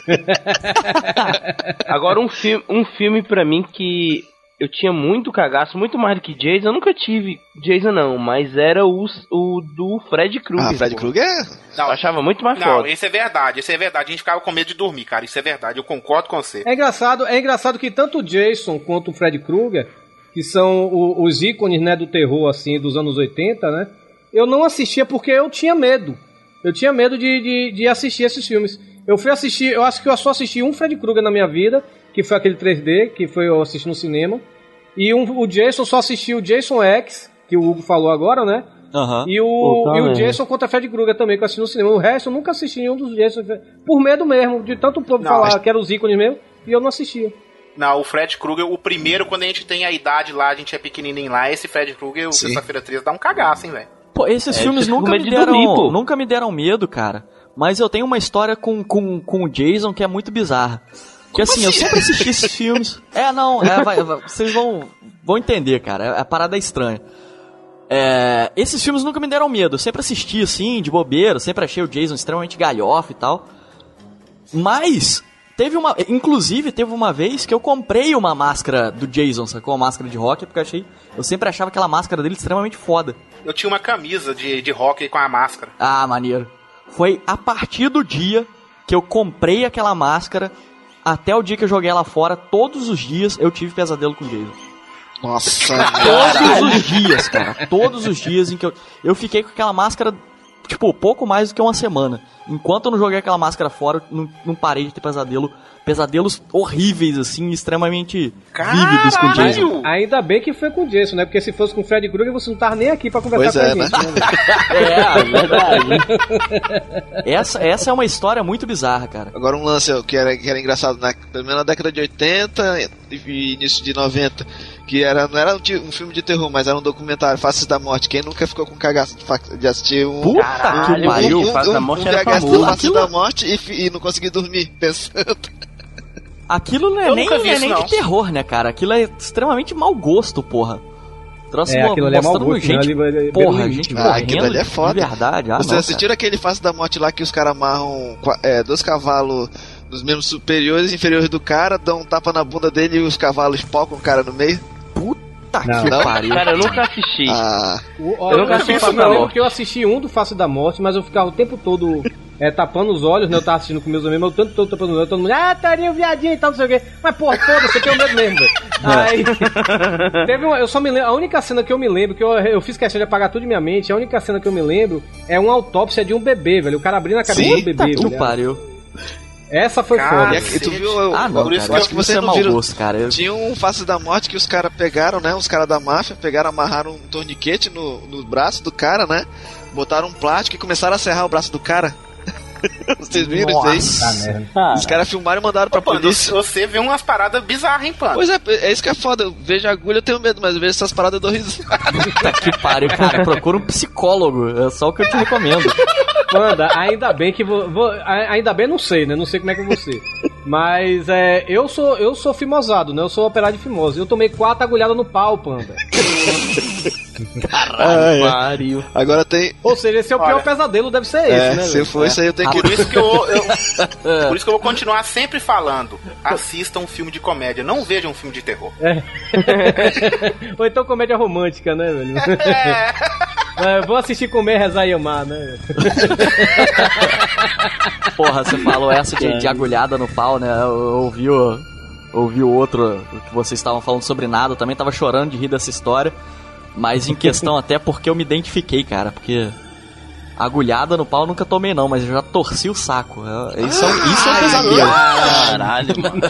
*laughs* Agora, um, fi um filme pra mim que eu tinha muito cagaço, muito mais do que Jason. Eu nunca tive Jason, não, mas era o, o do Fred Krueger. Ah, Fred. Krueger é... Eu achava muito mais Não, foda. isso é verdade, isso é verdade. A gente ficava com medo de dormir, cara. Isso é verdade, eu concordo com você. É engraçado, é engraçado que tanto o Jason quanto o Fred Krueger, que são o- os ícones né, do terror assim dos anos 80, né? Eu não assistia porque eu tinha medo. Eu tinha medo de, de, de assistir esses filmes. Eu fui assistir, eu acho que eu só assisti um Fred Krueger na minha vida, que foi aquele 3D, que foi eu assisti no cinema. E um, o Jason só assisti o Jason X, que o Hugo falou agora, né? Aham. E o, Puta e o. Jason contra Fred Krueger também, que eu assisti no cinema. O resto eu nunca assisti nenhum dos Jason. Por medo mesmo, de tanto o povo Não, falar mas- que eram os ícones mesmo, e eu não assistia. Não, o Fred Krueger, o primeiro, quando a gente tem a idade lá, a gente é pequenininho lá, esse Fred Krueger, o. Sexta-feira 13, dá um cagaço, hein, velho. Pô, esses É, filmes nunca me de deram, dormir, pô. nunca me deram medo, cara. Mas eu tenho uma história com, com, com o Jason que é muito bizarra. Que assim, eu sempre assisti esses filmes. É, não, é, vai- vai- vocês vão, vão entender, cara. A parada é estranha. É, esses filmes nunca me deram medo. Eu sempre assisti assim, de bobeira. Sempre achei o Jason extremamente galhofa e tal. Mas teve uma. Inclusive, teve uma vez que eu comprei uma máscara do Jason, sacou? Uma máscara de rock, porque eu achei. Eu sempre achava aquela máscara dele extremamente foda. Eu tinha uma camisa de, de hockey com a máscara. Ah, maneiro. Foi a partir do dia que eu comprei aquela máscara até o dia que eu joguei ela fora, todos os dias eu tive pesadelo com o Jason. Nossa, Todos os dias, cara. Todos os dias em que eu. Eu fiquei com aquela máscara tipo, pouco mais do que uma semana. Enquanto eu não joguei aquela máscara fora, eu não, não parei de ter pesadelo. Pesadelos horríveis, assim, extremamente vívidos com o Jason. Ainda bem que foi com o Jason, né? Porque se fosse com o Fred Krueger, você não tava nem aqui pra conversar Pois com a é, gente. né? né? *laughs* É, verdade. essa, essa é uma história muito bizarra, cara. Agora um lance que era, que era engraçado, na, pelo menos na década de 80 e início de 90, que era, não era um, um filme de terror, mas era um documentário, Faces da Morte. Quem nunca ficou com cagaço de, assistir um... Puta Caralho, que pariu. o Faces da Morte era VHS do famoso. Faces da Morte e, e não consegui dormir pensando. Aquilo não é Eu nem, nunca vi não é isso, nem não. de terror, né, cara? Aquilo é extremamente mau gosto, porra. Troço É, aquilo ali é mau gosto, gente, Ali vai- vai- porra, gente Ah, aquilo ali é foda. de verdade. Ah, Você não, assistiu aquele Face da Morte lá que os caras amarram é, dois cavalos nos membros superiores e inferiores do cara, dão um tapa na bunda dele e os cavalos espocam o cara no meio? Puta Não. que Não? pariu. Cara, eu nunca assisti. Ah, O- ó, Eu nunca assisti eu, Face da eu lembro Morte. que eu assisti um do Face da Morte, mas eu ficava o tempo todo é, tapando os olhos, né? Eu tava assistindo com meus amigos, mas o tempo todo tapando os olhos, todo mundo, ah, Tarinho, viadinho e tal, não sei o quê. Mas, porra, foda-se, eu tenho medo mesmo, velho. Aí, *laughs* teve uma, eu só me lembro, a única cena que eu me lembro, que eu, eu fiz questão de apagar tudo de minha mente, a única cena que eu me lembro é uma autópsia de um bebê, velho. O cara abrindo a cabeça Sim? do bebê, que velho. pariu. Essa foi Cara, foda. e, tu viu? eu- Ah, não, Por isso cara. que acho que vocês é não mau viram. gosto, cara. Eu- Tinha um Face da Morte que os caras pegaram, né? Os caras da máfia pegaram, amarraram um torniquete no, no braço do cara, né? Botaram um plástico e começaram a serrar o braço do cara. *laughs* Vocês viram Tá isso aí? Ah, Os caras filmaram e mandaram pra Pô, polícia. você vê umas paradas bizarras, hein, Panda? Pois é, é isso que é foda. Eu vejo agulha, eu tenho medo, mas eu vejo essas paradas eu dou risada. Puta que pariu, cara. Procura um psicólogo. É só o que eu te recomendo. Panda, ainda bem que vou, vou- ainda bem não sei, né? Não sei como é que você. Mas é, eu sou eu sou fimosado, né? Eu sou operário de fimose. Eu tomei quatro agulhadas no pau, Panda. Ah, Pariu. Agora tem. Ou seja, esse é o pior Olha, pesadelo, deve ser É, esse, né? se velho? for isso aí, eu tenho que. Por isso que eu, eu- *laughs* por isso que eu vou continuar sempre falando. Assistam um filme de comédia, não vejam um filme de terror. *laughs* Ou então comédia romântica, né, velho? É, *laughs* vou assistir comer, rezar e amar, né? *laughs* Porra, você falou essa de, de agulhada no pau, né? Eu, eu ouvi o. Ouvi o outro que vocês estavam falando sobre nada, eu também tava chorando de rir dessa história. Mas em questão *laughs* até porque eu me identifiquei, cara, porque. Agulhada no pau eu nunca tomei, não, mas eu já torci o saco. É- Isso é, um- isso é um pesadelo. caralho, mano.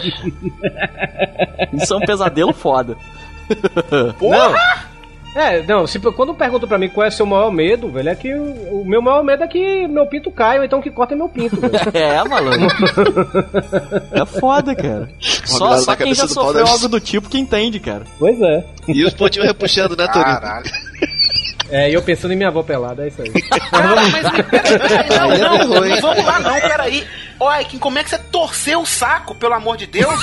Isso é um pesadelo foda. Não. É, não, se, quando perguntam pra mim qual é o seu maior medo, velho, é que o, o meu maior medo é que meu pinto caia, ou então que corta meu pinto, velho. *laughs* É, malandro. *laughs* É foda, cara. Só, só quem já sofreu deve algo do tipo que entende, cara. Pois é. E os pontinhos repuxando, né, Torinho? Caralho. É, e eu pensando em minha avó pelada, é isso aí. Cara, mas peraí, peraí, não, é não, hein? não vamos lá não, peraí. Olha, Kim, como é que você torceu o saco, pelo amor de Deus?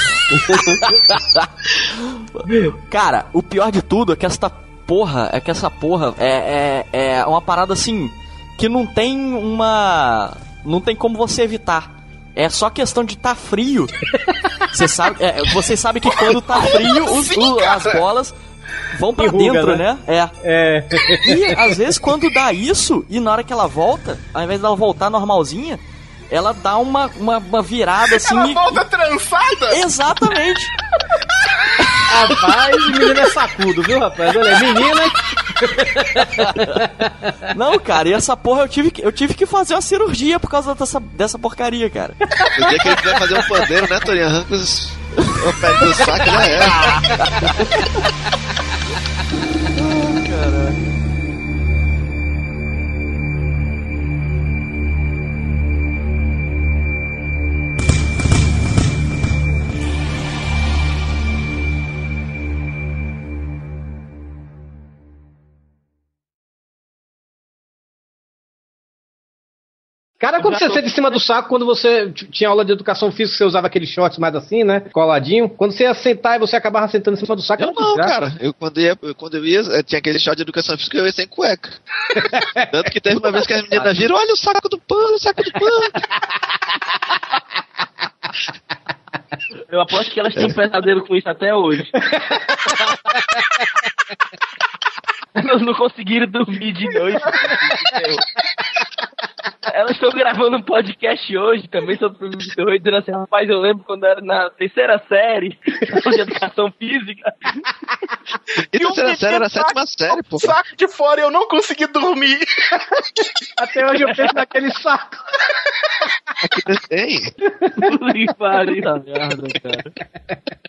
*laughs* Cara, o pior de tudo é que essa porra, é que essa porra é, é, é uma parada assim que não tem uma. Não tem como você evitar. É só questão de tá frio. *laughs* Você sabe, é, você sabe que quando tá frio, os- Sim, o- as bolas vão pra Enruga, dentro, né? né? É. É. E às vezes quando dá isso, e na hora que ela volta, ao invés dela voltar normalzinha, ela dá uma, uma, uma virada assim. Ela e- volta trançada? Exatamente. *laughs* Rapaz, menina é sacudo, viu, rapaz? Olha, menina. Não, cara, e essa porra eu tive que, eu tive que fazer uma cirurgia por causa dessa, dessa porcaria, cara. No dia que ele quiser fazer um pandeiro, né, Torinho? Arranca os... a pele do saco, já era. Cara, quando você senta em cima do saco, quando você tinha aula de educação física, você usava aqueles shorts mais assim, né? Coladinho. Quando você ia sentar e você acabava sentando em cima do saco, Eu era não, desgraça. cara. Eu quando, ia, eu, quando eu ia, eh, tinha aquele shot de educação física, eu ia sem cueca. *laughs* Tanto que teve uma vez que as meninas viram, olha o saco do pano, o saco do pano. Eu aposto que elas têm um pesadelo com isso até hoje. *laughs* *laughs* Elas não conseguiram dormir de noite. Elas estão gravando um podcast hoje também sobre filme de terror, dizendo assim, rapaz, eu lembro quando era na terceira série *laughs* de educação física. E terceira série era a sétima série, pô. Saco de fora, eu não consegui dormir. Até hoje eu penso naquele saco. Aqui *laughs* tem. Que pariu. Puta merda, cara.